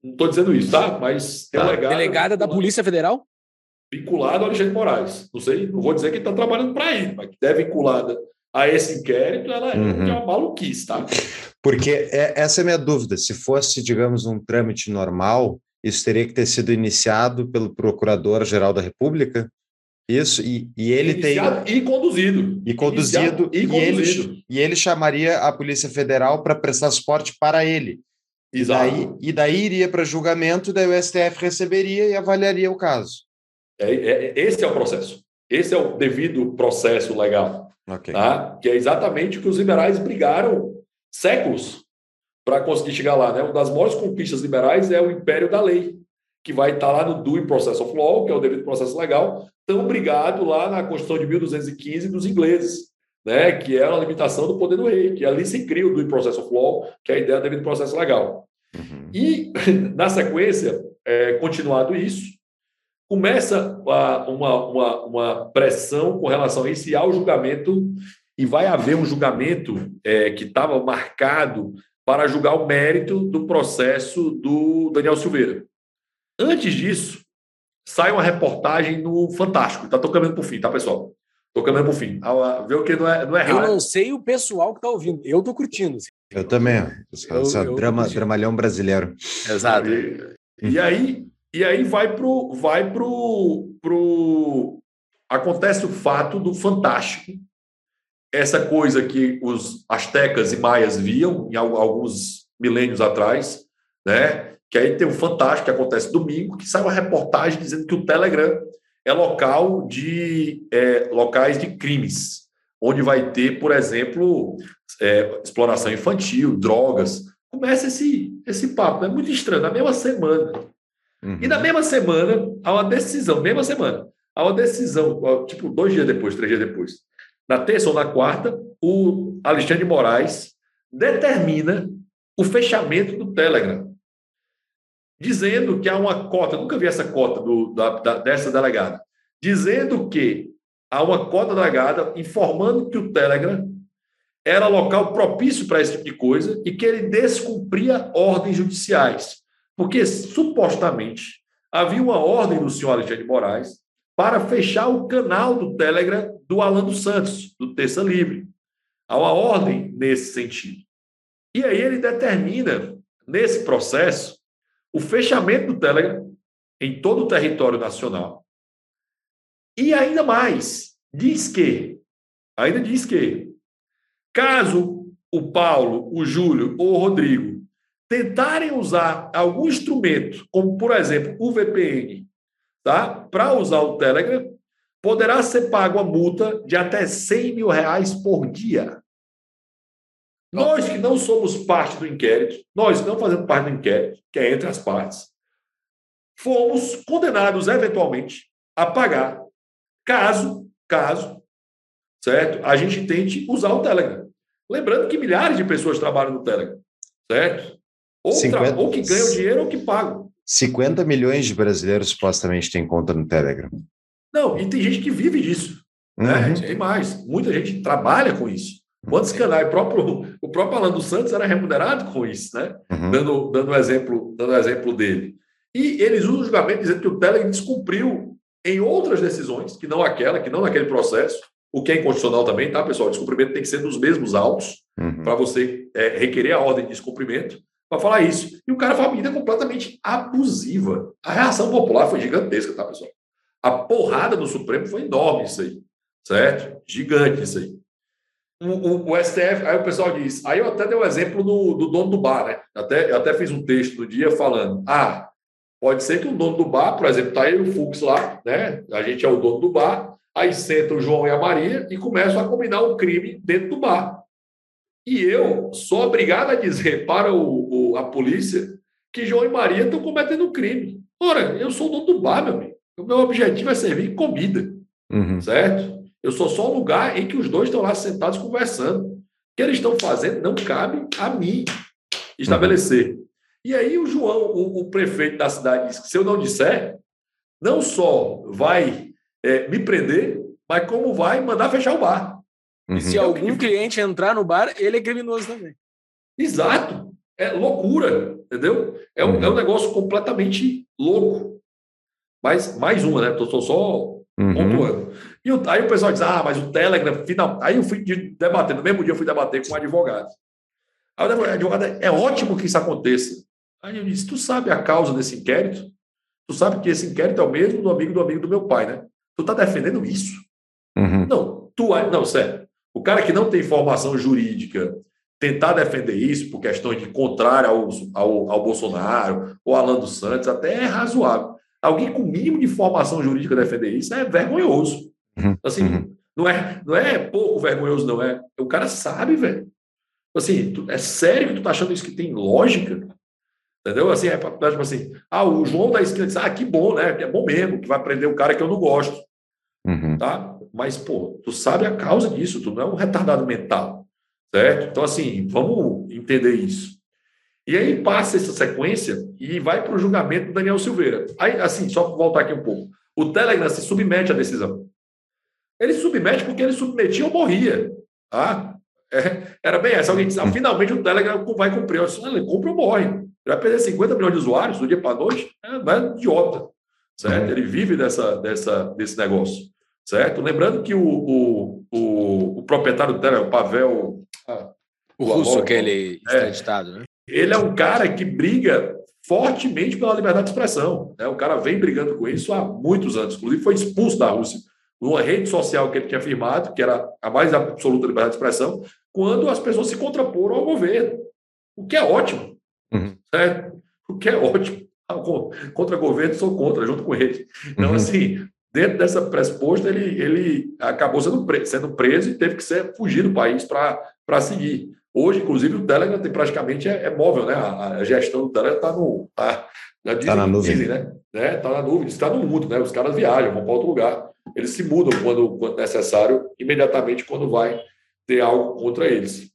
Não estou dizendo isso, tá? Mas tá. delegada, delegada da Polícia Federal? Vinculado ao Alexandre Moraes. Não sei, não vou dizer que está trabalhando para ele, mas que é vinculada a esse inquérito, ela é uhum. é uma maluquice, tá? Porque é, essa é a minha dúvida. Se fosse, digamos, um trâmite normal, isso teria que ter sido iniciado pelo Procurador-Geral da República? Isso, e, e ele Iniciado tem. E conduzido. E conduzido. E, e, conduzido. Ele, e ele chamaria a Polícia Federal para prestar suporte para ele. Exato. E daí, e daí iria para julgamento, daí o STF receberia e avaliaria o caso. É, é, esse é o processo. Esse é o devido processo legal. Okay. Tá? Que é exatamente o que os liberais brigaram séculos para conseguir chegar lá. Né? Uma das maiores conquistas liberais é o império da lei, que vai estar lá no Due Process of Law, que é o devido processo legal, tão brigado lá na Constituição de 1215 dos ingleses, né? que é a limitação do poder do rei, que ali se cria o Due Process of Law, que é a ideia do devido processo legal. Uhum. E, na sequência, é, continuado isso, começa uma, uma, uma pressão com relação a esse ao julgamento e vai haver um julgamento é, que estava marcado para julgar o mérito do processo do Daniel Silveira. Antes disso, sai uma reportagem no Fantástico. Está tocando por fim, tá, pessoal? Tô caminhando para o fim. Vê o que não é, não é Eu não sei o pessoal que está ouvindo. Eu tô curtindo. Assim. Eu também. Eu, eu drama, dramalhão brasileiro. Exato. E, e, aí, e aí vai pro, vai pro, pro. Acontece o fato do Fantástico essa coisa que os astecas e maias viam em alguns milênios atrás, né? Que aí tem o fantástico que acontece domingo, que sai uma reportagem dizendo que o Telegram é local de é, locais de crimes, onde vai ter, por exemplo, é, exploração infantil, drogas. Começa esse esse papo, é né? muito estranho. Na mesma semana, uhum. e na mesma semana há uma decisão, mesma semana, há uma decisão, tipo dois dias depois, três dias depois, na terça ou na quarta, o Alexandre de Moraes determina o fechamento do Telegram, dizendo que há uma cota, nunca vi essa cota do, da, da, dessa delegada, dizendo que há uma cota delegada informando que o Telegram era local propício para esse tipo de coisa e que ele descumpria ordens judiciais, porque supostamente havia uma ordem do senhor Alexandre de Moraes para fechar o canal do Telegram do Alan dos Santos, do Terça Livre. Há uma ordem nesse sentido. E aí ele determina, nesse processo, o fechamento do Telegram em todo o território nacional. E ainda mais, diz que, ainda diz que, caso o Paulo, o Júlio ou o Rodrigo tentarem usar algum instrumento, como por exemplo o VPN, tá? para usar o Telegram, poderá ser pago a multa de até 100 mil reais por dia. Nós que não somos parte do inquérito, nós que não fazemos parte do inquérito, que é entre as partes, fomos condenados eventualmente a pagar, caso, caso, certo? A gente tente usar o Telegram. Lembrando que milhares de pessoas trabalham no Telegram, certo? Ou, 50... ou que ganham dinheiro ou que pagam. 50 milhões de brasileiros supostamente têm conta no Telegram. Não, e tem gente que vive disso. Né? Uhum. Né? Tem mais. Muita gente trabalha com isso. Quantos canais? O próprio, o próprio Alan dos Santos era remunerado com isso, né? Uhum. Dando, dando, exemplo, dando exemplo dele. E eles usam o julgamento dizendo que o Telegram descumpriu em outras decisões, que não aquela, que não naquele processo, o que é inconstitucional também, tá, pessoal? O descumprimento tem que ser dos mesmos autos uhum. para você é, requerer a ordem de descumprimento para falar isso. E o cara foi uma medida completamente abusiva. A reação popular foi gigantesca, tá, pessoal? A porrada do Supremo foi enorme isso aí, certo? Gigante isso aí. O, o, o, STF, aí o pessoal diz, aí eu até dei o um exemplo do, do, dono do bar, né? Até, eu até fiz um texto no dia falando, ah, pode ser que o dono do bar, por exemplo, tá aí o Fux lá, né? A gente é o dono do bar, aí senta o João e a Maria e começam a combinar um crime dentro do bar. E eu sou obrigado a dizer para o, o a polícia que João e Maria estão cometendo um crime. Ora, eu sou o dono do bar, meu amigo. O meu objetivo é servir comida, uhum. certo? Eu sou só um lugar em que os dois estão lá sentados conversando. O que eles estão fazendo não cabe a mim estabelecer. Uhum. E aí o João, o, o, prefeito da cidade, disse que se eu não disser, não só vai é, me prender, mas como vai mandar fechar o bar. Uhum. E se algum cliente entrar no bar, ele é criminoso também. Exato. é loucura, entendeu? É um, é um negócio completamente louco. Mas, mais uma, né? Estou só uhum. E o, aí o pessoal diz, ah, mas o Telegram, final. Aí eu fui debater, no mesmo dia eu fui debater com um advogado. Aí o advogado, é ótimo que isso aconteça. Aí eu disse, tu sabe a causa desse inquérito? Tu sabe que esse inquérito é o mesmo do amigo do amigo do meu pai, né? Tu tá defendendo isso? Uhum. Não, tu. Não, sério. O cara que não tem formação jurídica tentar defender isso por questões de contrário ao, ao, ao Bolsonaro ou Alan dos Santos até é razoável. Alguém com mínimo de formação jurídica defender isso é vergonhoso. Uhum. Assim, uhum. não é, não é pouco vergonhoso, não é. O cara sabe, velho. Assim, tu, é sério que tu tá achando isso que tem lógica? Entendeu? Assim, é tipo assim, ah, o João da esquina diz, ah, que bom, né? É bom mesmo, que vai prender um cara que eu não gosto. Uhum. Tá? Mas, pô, tu sabe a causa disso, tu não é um retardado mental. Certo? Então, assim, vamos entender isso. E aí passa essa sequência e vai para o julgamento do Daniel Silveira. Aí, assim, só voltar aqui um pouco. O Telegram se submete à decisão. Ele se submete porque ele submetia ou morria. Tá? É, era bem essa. Alguém disse, ah, finalmente o Telegram vai cumprir. Eu disse, ele cumpre ou morre. Ele vai perder 50 milhões de usuários do dia para a noite. É, é idiota. Certo? Ele vive dessa, dessa, desse negócio. Certo? Lembrando que o, o, o, o proprietário do Telegram, o Pavel. Ah, o, o russo, aquele é, extraditado, né? Ele é um cara que briga fortemente pela liberdade de expressão. Né? O cara vem brigando com isso há muitos anos. Inclusive, foi expulso da Rússia numa rede social que ele tinha afirmado, que era a mais absoluta liberdade de expressão, quando as pessoas se contraporam ao governo. O que é ótimo. Uhum. O que é ótimo. Contra o governo, sou contra, junto com ele. Então, uhum. assim, dentro dessa pressuposta, ele, ele acabou sendo preso, sendo preso e teve que ser, fugir do país para seguir. Hoje, inclusive, o Telegram tem praticamente é, é móvel, né? A, a, gestão do Telegram está no. Tá, na, tá na nuvem. Dizem, né? né? Tá na nuvem, está no mundo, né? Os caras viajam, vão para outro lugar. Eles se mudam quando, quando necessário, imediatamente quando vai ter algo contra eles.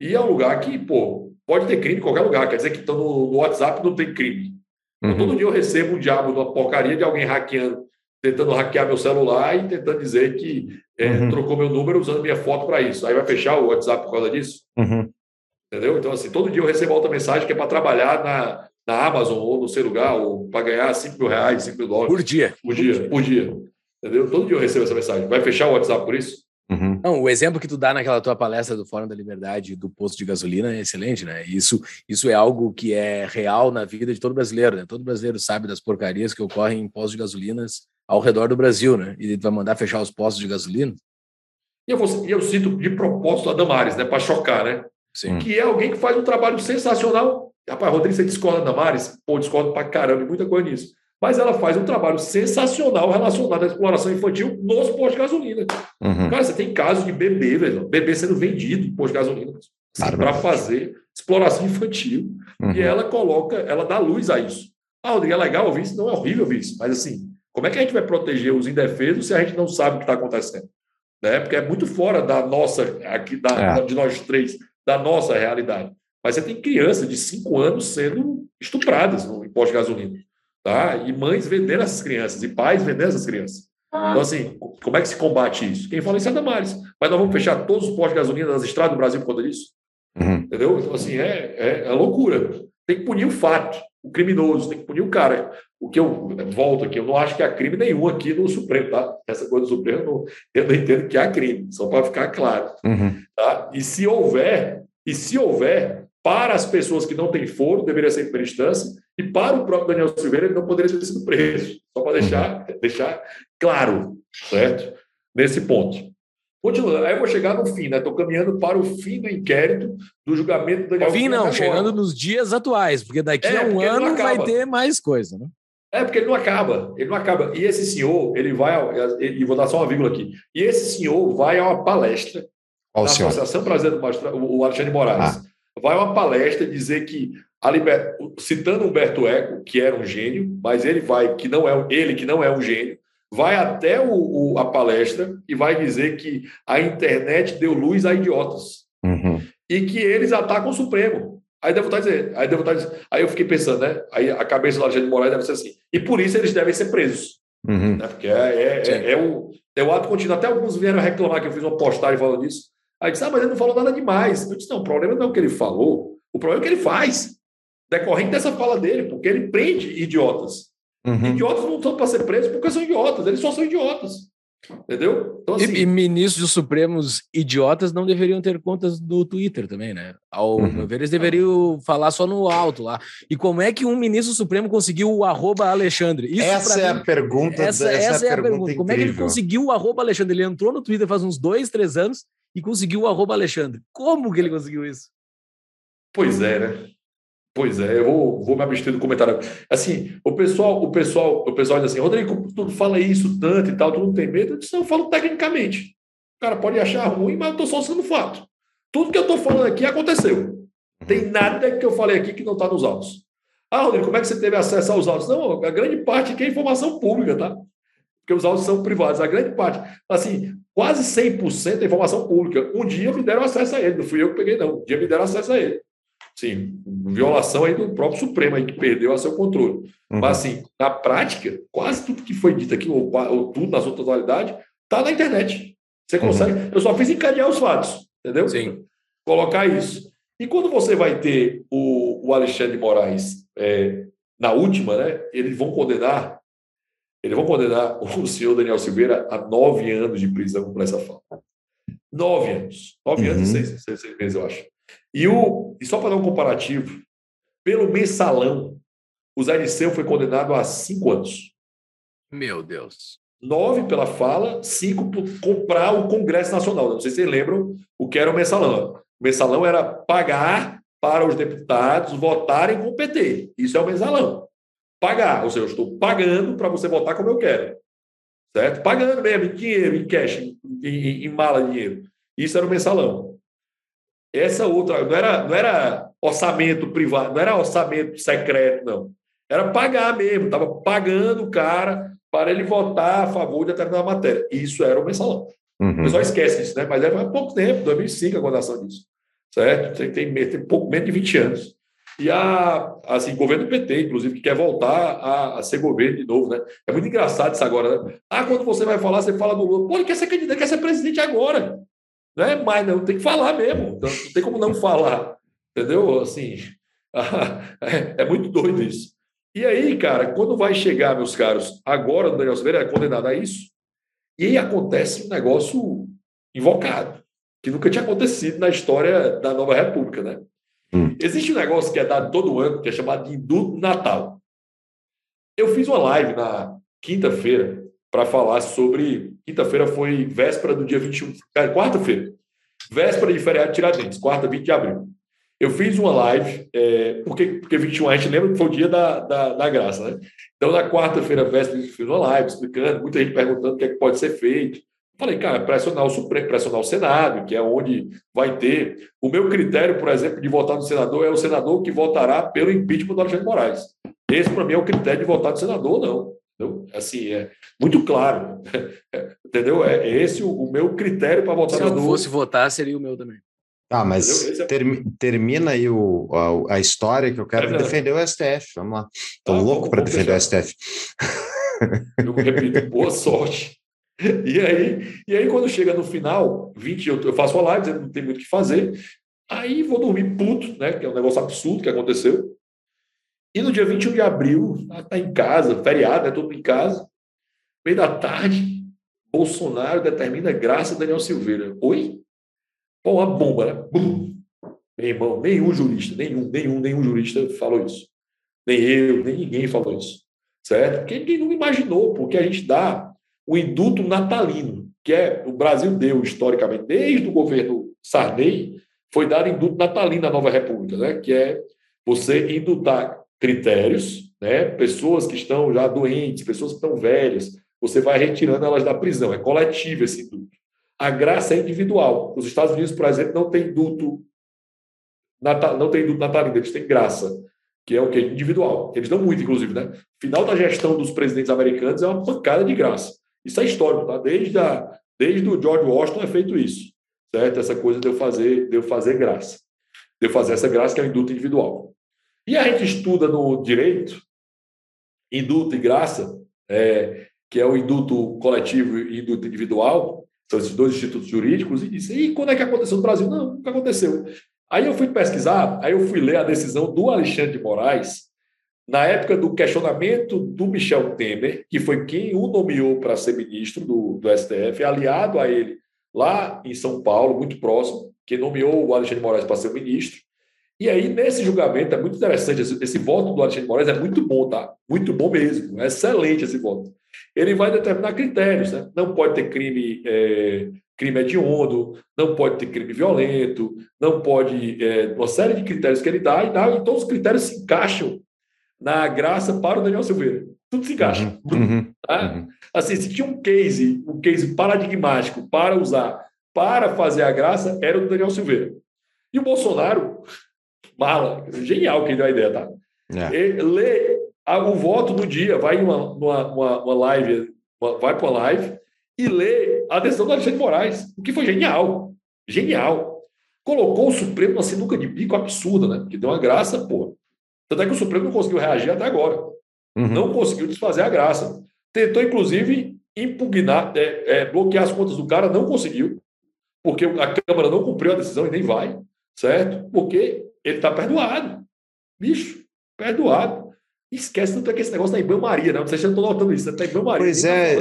E é um lugar que, pô, pode ter crime em qualquer lugar. Quer dizer que então, no, no WhatsApp não tem crime. Então, uhum. Todo dia eu recebo um diabo de uma porcaria de alguém hackeando tentando hackear meu celular e tentando dizer que é, uhum. trocou meu número usando minha foto para isso. Aí vai fechar o WhatsApp por causa disso? Uhum. Entendeu? Então, assim, todo dia eu recebo outra mensagem que é para trabalhar na, na Amazon ou no seu lugar, ou para ganhar 5 mil reais, 5 mil dólares. Por dia. Por dia, por dia. Entendeu? Todo dia eu recebo essa mensagem. Vai fechar o WhatsApp por isso? Uhum. Não, o exemplo que tu dá naquela tua palestra do Fórum da Liberdade do posto de gasolina é excelente, né? Isso, isso é algo que é real na vida de todo brasileiro, né? Todo brasileiro sabe das porcarias que ocorrem em postos de gasolinas ao redor do Brasil, né? E vai mandar fechar os postos de gasolina. E eu, vou, eu cito de propósito a Damares, né? Para chocar, né? Sim. Que é alguém que faz um trabalho sensacional. Rapaz, Rodrigo, você discorda da Damares? Pô, discordo pra caramba, muita coisa nisso. Mas ela faz um trabalho sensacional relacionado à exploração infantil nos postos de gasolina. Uhum. Cara, você tem casos de bebê, velho, bebê sendo vendido em posto de gasolina assim, para fazer exploração infantil. Uhum. E ela coloca, ela dá luz a isso. Ah, Rodrigo, é legal ouvir isso? Não é horrível ouvir isso, mas assim, como é que a gente vai proteger os indefesos se a gente não sabe o que está acontecendo? Né? Porque é muito fora da nossa, aqui da, é. de nós três, da nossa realidade. Mas você tem crianças de 5 anos sendo estupradas no imposto de gasolina. Tá? E mães vendendo essas crianças, e pais vendendo essas crianças. Então, assim, como é que se combate isso? Quem fala isso é Damares. Mas nós vamos fechar todos os postos de gasolina das estradas do Brasil por conta disso? Uhum. Entendeu? Então, assim, é, é, é loucura. Tem que punir o fato, o criminoso, tem que punir o cara. O que eu volto aqui, eu não acho que há crime nenhum aqui no Supremo, tá? Essa coisa do Supremo, eu não entendo que há crime, só para ficar claro. Uhum. Tá? E se houver, e se houver, para as pessoas que não têm foro, deveria ser em primeira instância, e para o próprio Daniel Silveira, ele não poderia ter sido preso. Só para deixar, uhum. deixar claro, certo? Nesse ponto. Continuando, aí eu vou chegar no fim, né? Estou caminhando para o fim do inquérito do julgamento do Daniel Fim não, chegando nos dias atuais, porque daqui é, a um ano vai ter mais coisa, né? É, porque ele não acaba, ele não acaba. E esse senhor, ele vai, e vou dar só uma vírgula aqui, e esse senhor vai a uma palestra Qual na senhor? Associação Brasileira do Magistrado, o Alexandre Moraes, ah. vai a uma palestra dizer que, a liber... citando Humberto Eco, que era um gênio, mas ele vai, que não é ele que não é um gênio, vai até o, o, a palestra e vai dizer que a internet deu luz a idiotas uhum. e que eles atacam o Supremo. Aí devo estar dizendo, aí devo estar dizendo, aí eu fiquei pensando, né? Aí a cabeça do Alexandre de Moraes deve ser assim. E por isso eles devem ser presos. Uhum. Né? Porque é, é, é, é, o, é o ato contínuo. Até alguns vieram reclamar que eu fiz uma postagem falando disso. Aí disse, ah, mas ele não falou nada demais. Eu disse, não, o problema não é o que ele falou. O problema é que ele faz, decorrente dessa fala dele, porque ele prende idiotas. Uhum. Idiotas não estão para ser presos porque são idiotas, eles só são idiotas. Entendeu? Então, assim, e, e, ministros supremos idiotas não deveriam ter contas do Twitter também, né? Ao uhum. meu ver, eles deveriam falar só no alto lá. E como é que um ministro supremo conseguiu o arroba Alexandre? Isso essa é mim, a pergunta. Essa, essa, essa é a pergunta. pergunta. Como é que ele conseguiu o arroba Alexandre? Ele entrou no Twitter faz uns dois, três anos e conseguiu o arroba Alexandre. Como que ele conseguiu isso? Pois é, né? Pois é, eu vou, vou me abster do comentário. Assim, o pessoal, o pessoal, o pessoal diz assim, Rodrigo, tu fala isso tanto e tal, tu não tem medo? Eu disse, não, eu falo tecnicamente. O cara pode achar ruim, mas eu estou só sendo fato. Tudo que eu estou falando aqui aconteceu. Tem nada que eu falei aqui que não está nos autos. Ah, Rodrigo, como é que você teve acesso aos autos? Não, a grande parte aqui é informação pública, tá? Porque os autos são privados. A grande parte, assim, quase 100% é informação pública. Um dia me deram acesso a ele, não fui eu que peguei, não. Um dia me deram acesso a ele. Sim, violação aí do próprio Supremo aí que perdeu a seu controle. Uhum. Mas assim, na prática, quase tudo que foi dito aqui, ou, ou tudo na sua totalidade, está na internet. Você uhum. consegue. Uhum. Eu só fiz encadear os fatos, entendeu? Sim. Colocar isso. E quando você vai ter o, o Alexandre de Moraes é, na última, né? Eles vão condenar, eles vão condenar o senhor Daniel Silveira a nove anos de prisão por essa falta. Nove anos. Nove uhum. anos e seis, seis, seis meses, eu acho. E, o, e só para dar um comparativo, pelo mensalão, o Zé Liceu foi condenado a cinco anos. Meu Deus. Nove pela fala, cinco por comprar o Congresso Nacional. Não sei se vocês lembram o que era o mensalão. O mensalão era pagar para os deputados votarem com o PT. Isso é o mensalão. Pagar, ou seja, eu estou pagando para você votar como eu quero. Certo? Pagando mesmo, em dinheiro, em cash, em, em, em mala de dinheiro. Isso era o mensalão. Essa outra, não era, não era orçamento privado, não era orçamento secreto, não. Era pagar mesmo, estava pagando o cara para ele votar a favor de determinada matéria. Isso era o mensalão. Uhum. O pessoal esquece disso, né? Mas é há pouco tempo, 2005, a condenação disso. Certo? Tem, tem, tem pouco menos de 20 anos. E a, assim, governo PT, inclusive, que quer voltar a, a, ser governo de novo, né? É muito engraçado isso agora, né? Ah, quando você vai falar, você fala do Lula. Pô, ele quer ser candidato, quer ser presidente agora. Não é mais, não, tem que falar mesmo. Não, não tem como não falar. Entendeu? Assim, é, muito doido isso. E aí, cara, quando vai chegar, meus caros, agora o Daniel Silveira é condenado a isso, e aí acontece um negócio invocado, que nunca tinha acontecido na história da nova república, né? Hum. Existe um negócio que é dado todo ano, que é chamado de indulto natal. Eu fiz uma live na quinta-feira para falar sobre. Quinta-feira foi véspera do dia 21, quarta-feira, véspera de feriado de Tiradentes, quarta, 20 de abril. Eu fiz uma live, é, porque, porque 21 a gente lembra que foi o dia da, da, da graça, né? Então, na quarta-feira, véspera, eu fiz uma live explicando, muita gente perguntando o que, é que pode ser feito. Falei, cara, pressionar o Supremo, pressionar o Senado, que é onde vai ter. O meu critério, por exemplo, de votar no senador é o senador que votará pelo impeachment do Alexandre Moraes. Esse, para mim, é o critério de votar no senador, não. Entendeu? Assim, é muito claro. Entendeu? É, é esse o, o meu critério para votar. Se eu fosse votar, seria o meu também. Ah, mas é... ter, termina aí o, a, a, história que eu quero é defender o STF. Vamos lá. Estou ah, louco para defender o STF. Eu repito, boa sorte. E aí, e aí, quando chega no final, 20, eu, eu faço a live, dizendo não tem muito o que fazer. Aí vou dormir puto, né? Que é um negócio absurdo que aconteceu. E no dia 21 de abril, está em casa, feriado, é todo em casa. Meio da tarde, Bolsonaro determina graça Daniel Silveira. Oi? Pô, uma bomba, né? Bum. Meu irmão, nenhum jurista, nenhum, nenhum, nenhum jurista falou isso. Nem eu, nem ninguém falou isso. Certo? Porque ninguém não imaginou, porque a gente dá o induto natalino, que é o Brasil deu historicamente, desde o governo Sarney, foi dado induto natalino na nova república, né? que é você indutar critérios, né? pessoas que estão já doentes, pessoas que estão velhas, você vai retirando elas da prisão, é coletivo esse induto. A graça é individual. Os Estados Unidos, por exemplo, não tem induto não tem induto natalino, eles têm graça, que é o que individual. Eles dão muito, inclusive, né? Final da gestão dos presidentes americanos é uma pancada de graça. Isso é histórico, tá? Desde a, desde o George Washington é feito isso, certo? Essa coisa de eu fazer, de eu fazer graça, de eu fazer essa graça que é o induto individual. E a gente estuda no direito, induto e graça, é, que é o induto coletivo e induto individual, são esses dois institutos jurídicos, e diz, e quando é que aconteceu no Brasil? Não, nunca aconteceu. Aí eu fui pesquisar, aí eu fui ler a decisão do Alexandre de Moraes, na época do questionamento do Michel Temer, que foi quem o nomeou para ser ministro do, do STF, aliado a ele lá em São Paulo, muito próximo, que nomeou o Alexandre de Moraes para ser ministro. E aí, nesse julgamento, é muito interessante, esse, esse, voto do Alexandre de Moraes é muito bom, tá? Muito bom mesmo, é excelente esse voto. Ele vai determinar critérios, né? Não pode ter crime é, crime hediondo, não pode ter crime violento, não pode. É, uma série de critérios que ele dá, e, dá, e todos os critérios se encaixam na graça para o Daniel Silveira. Tudo se encaixa. Uhum, uhum, tá? uhum. Assim, se tinha um case, um case paradigmático para usar para fazer a graça, era o Daniel Silveira. E o Bolsonaro, mala, genial que deu a ideia, tá? É. Lê o voto no dia, vai em uma, uma, uma live, vai para uma live, e ler a decisão do Alexandre de Moraes, o que foi genial. Genial. Colocou o Supremo numa sinuca de bico absurda, né? Que deu uma graça, pô. Tanto é que o Supremo não conseguiu reagir até agora. Uhum. Não conseguiu desfazer a graça. Tentou, inclusive, impugnar, é, é, bloquear as contas do cara, não conseguiu, porque a Câmara não cumpriu a decisão e nem vai, certo? Porque ele está perdoado. Bicho, perdoado. Esquece tanto é que esse negócio tá em banho-maria, né? Vocês já estão notando isso, está em banho-maria. Pois é,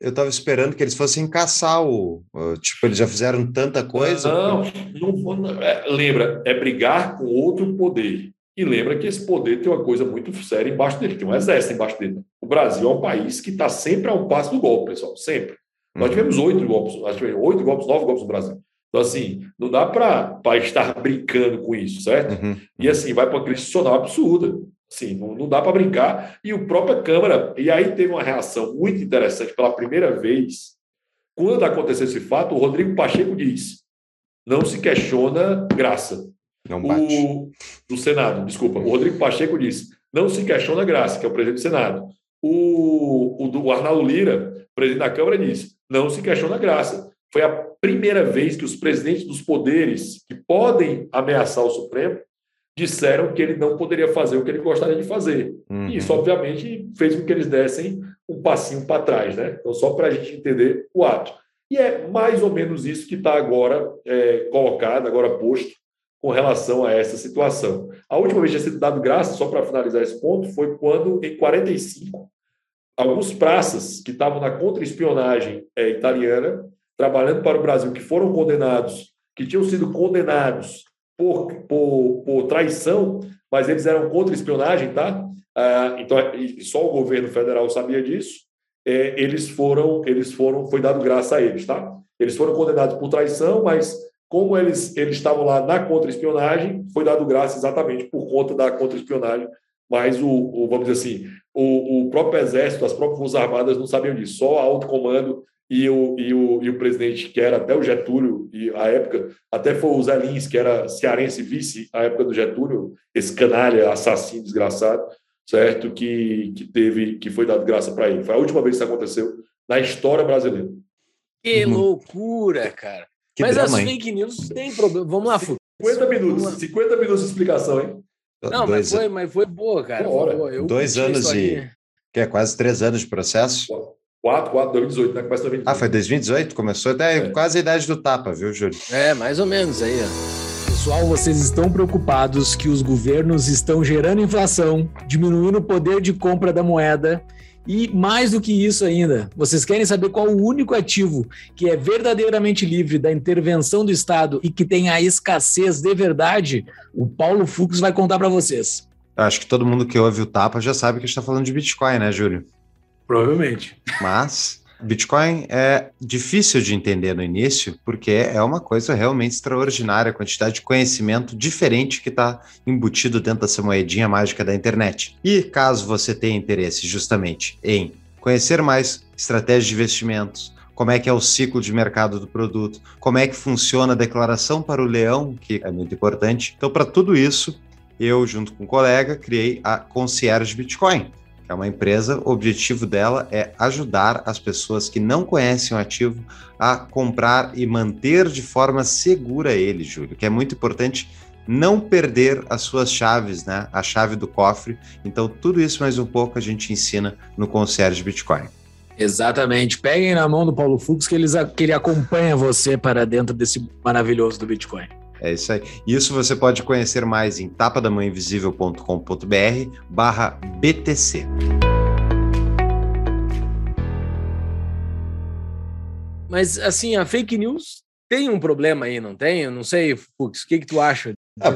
eu estava esperando que eles fossem caçar o. Tipo, eles já fizeram tanta coisa. Não, não, não é, lembra, é brigar com outro poder. E lembra que esse poder tem uma coisa muito séria embaixo dele, tem um exército embaixo dele. O Brasil é um país que está sempre a um passo do golpe, pessoal, sempre. Uhum. Nós tivemos oito golpes, nós tivemos oito golpes, nove golpes no Brasil. Então, assim, não dá para estar brincando com isso, certo? Uhum. E assim, vai para uma crise social absurda. Sim, não, não dá para brincar. E o própria Câmara, e aí teve uma reação muito interessante pela primeira vez. Quando aconteceu esse fato, o Rodrigo Pacheco diz: não se questiona graça. Não bate. O, do Senado, desculpa. O Rodrigo Pacheco diz: não se questiona graça, que é o presidente do Senado. O, o, o Arnaldo Lira, presidente da Câmara, diz: não se questiona graça. Foi a primeira vez que os presidentes dos poderes que podem ameaçar o Supremo disseram que ele não poderia fazer o que ele gostaria de fazer. Uhum. E isso, obviamente, fez com que eles dessem um passinho para trás, né? Então, só para a gente entender o ato. E é mais ou menos isso que está agora é, colocado, agora posto, com relação a essa situação. A última vez que tinha sido dado graça, só para finalizar esse ponto, foi quando, em 45, alguns praças que estavam na contra-espionagem é, italiana, trabalhando para o Brasil, que foram condenados, que tinham sido condenados por, por, por traição, mas eles eram contra espionagem, tá? Ah, então, só o governo federal sabia disso. É, eles foram, eles foram, foi dado graça a eles, tá? Eles foram condenados por traição, mas como eles, eles estavam lá na contra-espionagem, foi dado graça exatamente por conta da contra-espionagem. Mas o, o, vamos dizer assim, o, o próprio exército, as próprias forças armadas não sabiam disso. Só o alto comando e o, e o, e o presidente, que era até o Getúlio, e a época, até foi o Zé Lins, que era cearense vice, à época do Getúlio, esse canalha, assassino, desgraçado, certo? Que, que teve, que foi dado graça para ele. Foi a última vez que isso aconteceu na história brasileira. Que uhum. loucura, cara. Que mas drama, as fake news têm problema. Vamos lá, Fux. 50 minutos, 50 minutos de explicação, hein? Não, mas foi, mas foi boa, cara. Foi boa. Dois anos e. Que é quase três anos de processo. 4, 4, 2018, né? Começa 2018. Ah, foi 2018? Começou até é. quase a idade do tapa, viu, Júlio? É, mais ou menos aí, ó. Pessoal, vocês estão preocupados que os governos estão gerando inflação, diminuindo o poder de compra da moeda e mais do que isso ainda, vocês querem saber qual o único ativo que é verdadeiramente livre da intervenção do Estado e que tem a escassez de verdade? O Paulo Fux vai contar para vocês. Acho que todo mundo que ouve o Tapa já sabe que está falando de Bitcoin, né, Júlio? Provavelmente. Mas Bitcoin é difícil de entender no início, porque é uma coisa realmente extraordinária, a quantidade de conhecimento diferente que está embutido dentro dessa moedinha mágica da internet. E caso você tenha interesse justamente em conhecer mais estratégias de investimentos, como é que é o ciclo de mercado do produto, como é que funciona a declaração para o leão, que é muito importante. Então, para tudo isso, eu, junto com um colega, criei a Concierge Bitcoin é uma empresa, o objetivo dela é ajudar as pessoas que não conhecem o ativo a comprar e manter de forma segura ele, Júlio, que é muito importante não perder as suas chaves, né? A chave do cofre. Então, tudo isso mais um pouco a gente ensina no Concierge Bitcoin. Exatamente. Peguem na mão do Paulo Fux que, eles, que ele acompanha você para dentro desse maravilhoso do Bitcoin. É isso aí. Isso você pode conhecer mais em tapadamãoinvisível.com.br barra BTC. Mas, assim, a fake news tem um problema aí, não tem? Eu não sei, Fux, o que, que tu acha? É,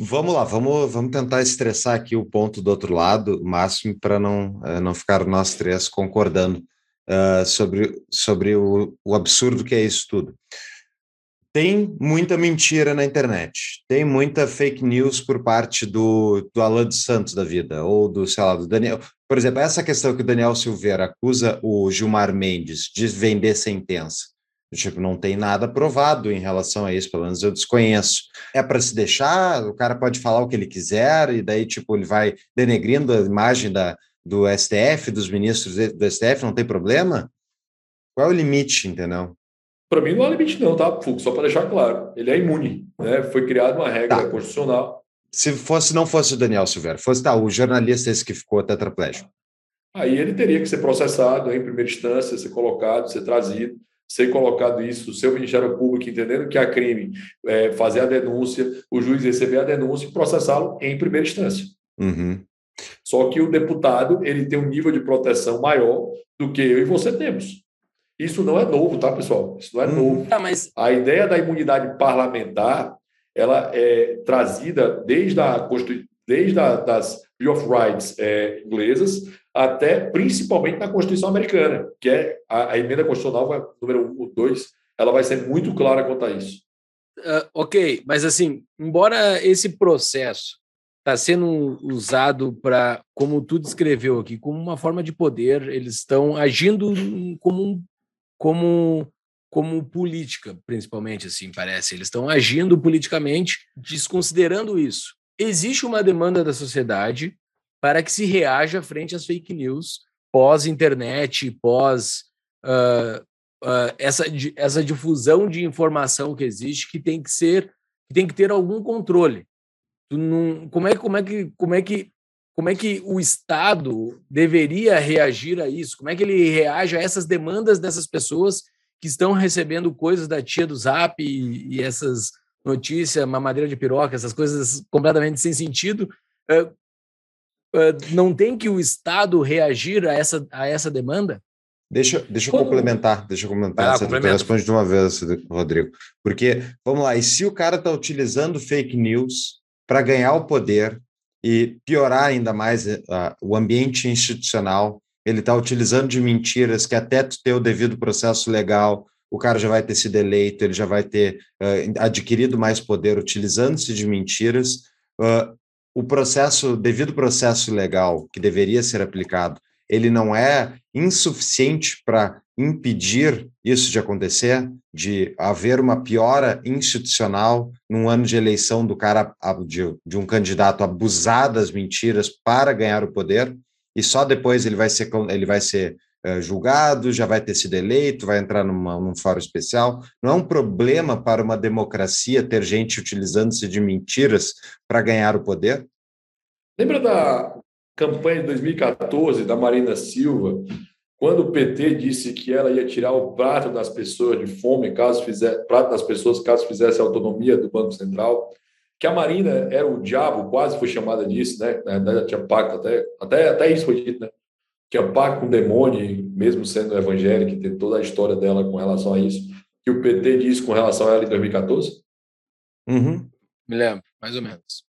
vamos lá, vamos, vamos tentar estressar aqui o ponto do outro lado, máximo, para não, uh, não ficar nós três concordando uh, sobre, sobre o, o absurdo que é isso tudo. Tem muita mentira na internet, tem muita fake news por parte do, do Alan dos Santos da vida, ou do, sei lá, do Daniel. Por exemplo, essa questão que o Daniel Silveira acusa o Gilmar Mendes de vender sentença. Tipo, não tem nada provado em relação a isso, pelo menos eu desconheço. É para se deixar, o cara pode falar o que ele quiser, e daí, tipo, ele vai denegrindo a imagem da, do STF, dos ministros do STF, não tem problema? Qual é o limite, entendeu? Para mim não há limite não, tá, Fux? Só para deixar claro. Ele é imune, né? Foi criada uma regra tá. constitucional. Se fosse, não fosse o Daniel Silveira, fosse tá, o jornalista esse que ficou tetraplégico. Aí ele teria que ser processado em primeira instância, ser colocado, ser trazido, ser colocado isso, o seu Ministério Público entendendo que há crime, é, fazer a denúncia, o juiz receber a denúncia e processá-lo em primeira instância. Uhum. Só que o deputado ele tem um nível de proteção maior do que eu e você temos. Isso não é novo, tá, pessoal? Isso não é hum. novo. Ah, mas... A ideia da imunidade parlamentar ela é trazida desde, a, desde a, das Bill of Rights é, inglesas até principalmente na Constituição americana, que é a, a emenda constitucional vai, número 1 2, ela vai ser muito clara quanto a isso. Uh, ok, mas assim, embora esse processo está sendo usado para, como tu descreveu aqui, como uma forma de poder, eles estão agindo como como como política, principalmente assim, parece. Eles estão agindo politicamente, desconsiderando isso. Existe uma demanda da sociedade para que se reaja frente às fake news pós-internet, pós uh, uh, essa, essa difusão de informação que existe, que tem que ser, que tem que ter algum controle. Não, como é como é que como é que como é que o Estado deveria reagir a isso? Como é que ele reage a essas demandas dessas pessoas que estão recebendo coisas da tia do Zap e, e essas notícias, mamadeira de piroca, essas coisas completamente sem sentido? Uh, uh, não tem que o Estado reagir a essa, a essa demanda? Deixa, deixa eu complementar, deixa eu complementar. Você responde de uma vez, Rodrigo. Porque, vamos lá, e se o cara está utilizando fake news para ganhar o poder, e piorar ainda mais uh, o ambiente institucional. Ele está utilizando de mentiras que até ter o devido processo legal, o cara já vai ter sido eleito, ele já vai ter uh, adquirido mais poder utilizando-se de mentiras. Uh, o processo, devido processo legal que deveria ser aplicado, ele não é insuficiente para impedir isso de acontecer, de haver uma piora institucional num ano de eleição do cara, de, de um candidato abusar das mentiras para ganhar o poder, e só depois ele vai ser, ele vai ser uh, julgado, já vai ter sido eleito, vai entrar numa, num fórum especial. Não é um problema para uma democracia ter gente utilizando-se de mentiras para ganhar o poder? Lembra da campanha de 2014 da Marina Silva, quando o PT disse que ela ia tirar o prato das pessoas de fome, caso fizesse prato das pessoas, caso fizesse autonomia do Banco Central, que a Marina era o diabo, quase foi chamada disso, né? Na verdade, tinha pacto até, até, até isso foi dito, né? Tinha pacto com o demônio, mesmo sendo evangélica, e tem toda a história dela com relação a isso, que o PT disse com relação a ela em 2014? Uhum. Me lembro, mais ou menos.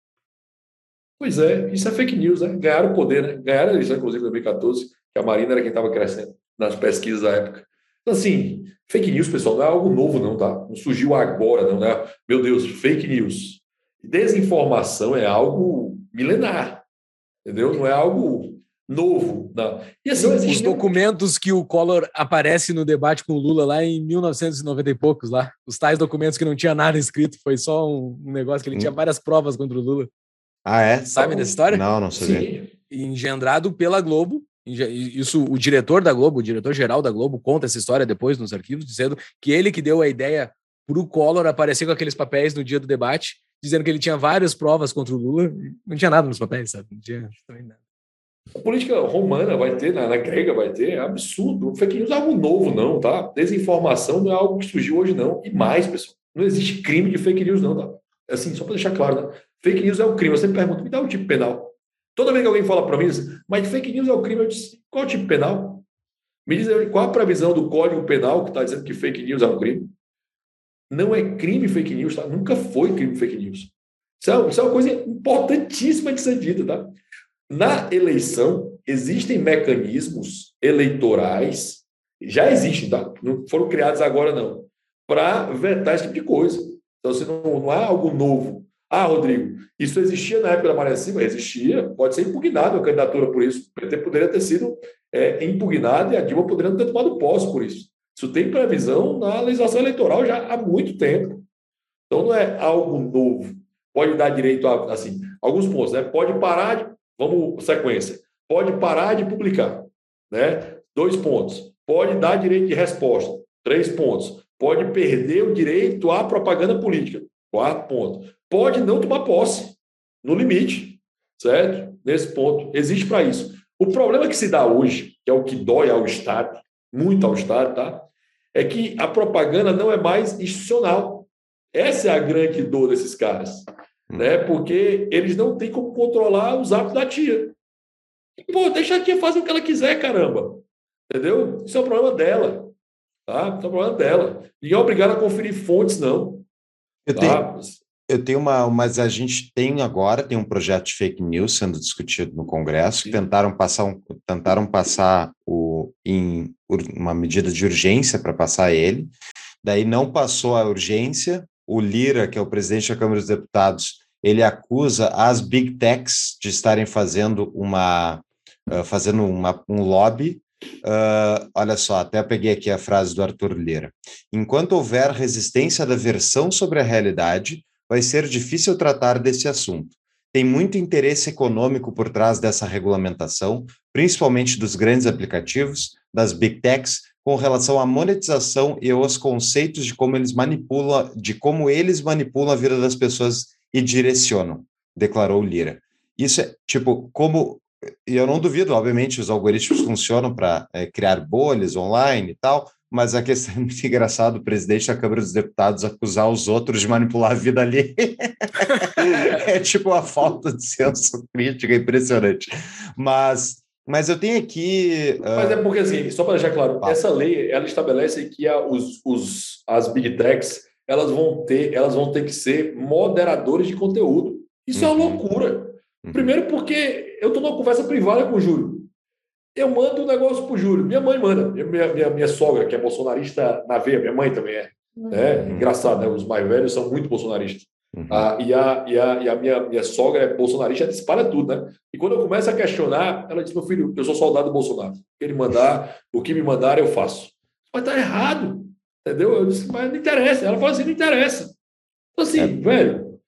Pois é, isso é fake news, né? Ganharam o poder, né? Ganharam a eleição, inclusive, em 2014, que a Marina era quem estava crescendo nas pesquisas da época. Então, assim, fake news, pessoal, não é algo novo, não, tá? Não surgiu agora, não, né? Meu Deus, fake news. Desinformação é algo milenar, entendeu? Não é algo novo. Não. E assim, Sim, os documentos que o Collor aparece no debate com o Lula lá em 1990 e poucos, lá. Os tais documentos que não tinha nada escrito, foi só um negócio que ele hum. tinha várias provas contra o Lula. Ah, é? Sabe dessa história? Não, não sabia. Sim. Engendrado pela Globo, isso, o diretor da Globo, o diretor-geral da Globo, conta essa história depois nos arquivos, dizendo que ele que deu a ideia para o Collor aparecer com aqueles papéis no dia do debate, dizendo que ele tinha várias provas contra o Lula. Não tinha nada nos papéis, sabe? Não tinha nada. A política romana vai ter, na, na grega vai ter, é absurdo. Fake news é algo novo, não, tá? Desinformação não é algo que surgiu hoje, não. E mais, pessoal, não existe crime de fake news, não, tá? assim, só para deixar claro, né? fake news é um crime. Eu sempre pergunto, me dá um tipo penal. Toda vez que alguém fala para mim, mas fake news é um crime, eu disse, qual é o tipo penal? Me diz qual a previsão do Código Penal que está dizendo que fake news é um crime? Não é crime fake news, tá? Nunca foi crime fake news. Isso é, isso é uma coisa importantíssima de ser dita, tá? Na eleição, existem mecanismos eleitorais, já existem, tá? Não foram criados agora, não, para vetar esse tipo de coisa. Então, se não, não há algo novo. Ah, Rodrigo, isso existia na época da Maria Silva? Existia, pode ser impugnado a candidatura por isso. O PT poderia ter sido é, impugnado e a Dilma poderia ter tomado posse por isso. Isso tem previsão na legislação eleitoral já há muito tempo. Então não é algo novo. Pode dar direito a, assim, alguns pontos, né? Pode parar de, vamos, sequência. Pode parar de publicar, né? Dois pontos. Pode dar direito de resposta. Três pontos. Pode perder o direito à propaganda política. Quatro pontos. Pode não tomar posse, no limite, certo? Nesse ponto. Existe para isso. O problema que se dá hoje, que é o que dói ao Estado, muito ao Estado, tá? É que a propaganda não é mais institucional. Essa é a grande dor desses caras, hum. né? Porque eles não têm como controlar os hábitos da tia. Pô, deixa a tia fazer o que ela quiser, caramba. Entendeu? Isso é um problema dela. Tá? Isso é um problema dela. Ninguém é obrigado a conferir fontes, não. Eu tá? tenho, eu tenho uma, mas a gente tem agora tem um projeto de fake news sendo discutido no Congresso. Sim. Tentaram passar um, tentaram passar o em uma medida de urgência para passar ele. Daí não passou a urgência. O Lira, que é o presidente da Câmara dos Deputados, ele acusa as big techs de estarem fazendo uma uh, fazendo uma, um lobby Uh, olha só, até peguei aqui a frase do Arthur Lira. Enquanto houver resistência da versão sobre a realidade, vai ser difícil tratar desse assunto. Tem muito interesse econômico por trás dessa regulamentação, principalmente dos grandes aplicativos, das big techs, com relação à monetização e aos conceitos de como eles manipulam, de como eles manipulam a vida das pessoas e direcionam, declarou Lira. Isso é tipo como e eu não duvido, obviamente, os algoritmos funcionam para é, criar bolhas online e tal, mas a questão é muito engraçado, o presidente da Câmara dos Deputados acusar os outros de manipular a vida ali. é tipo uma falta de senso crítico impressionante. Mas, mas eu tenho aqui... Uh... Mas é porque, assim, só para deixar claro, ah. essa lei, ela estabelece que a, os, os, as big techs, elas vão, ter, elas vão ter que ser moderadores de conteúdo. Isso uhum. é uma uhum. loucura. Uhum. Primeiro porque eu estou numa conversa privada com o Júlio. Eu mando um negócio para o Júlio. Minha mãe manda. Minha, minha, minha sogra, que é bolsonarista na veia, minha mãe também é. Uhum. é engraçado, né? Os mais velhos são muito bolsonaristas. Uhum. Ah, e a, e a, e a minha, minha sogra é bolsonarista, dispara tudo, né? E quando eu começo a questionar, ela diz: meu filho, eu sou soldado do Bolsonaro. O que ele mandar, o que me mandar, eu faço. Mas tá errado. Entendeu? Eu disse, mas não interessa. Ela fala assim: não interessa. Então, assim, é. velho,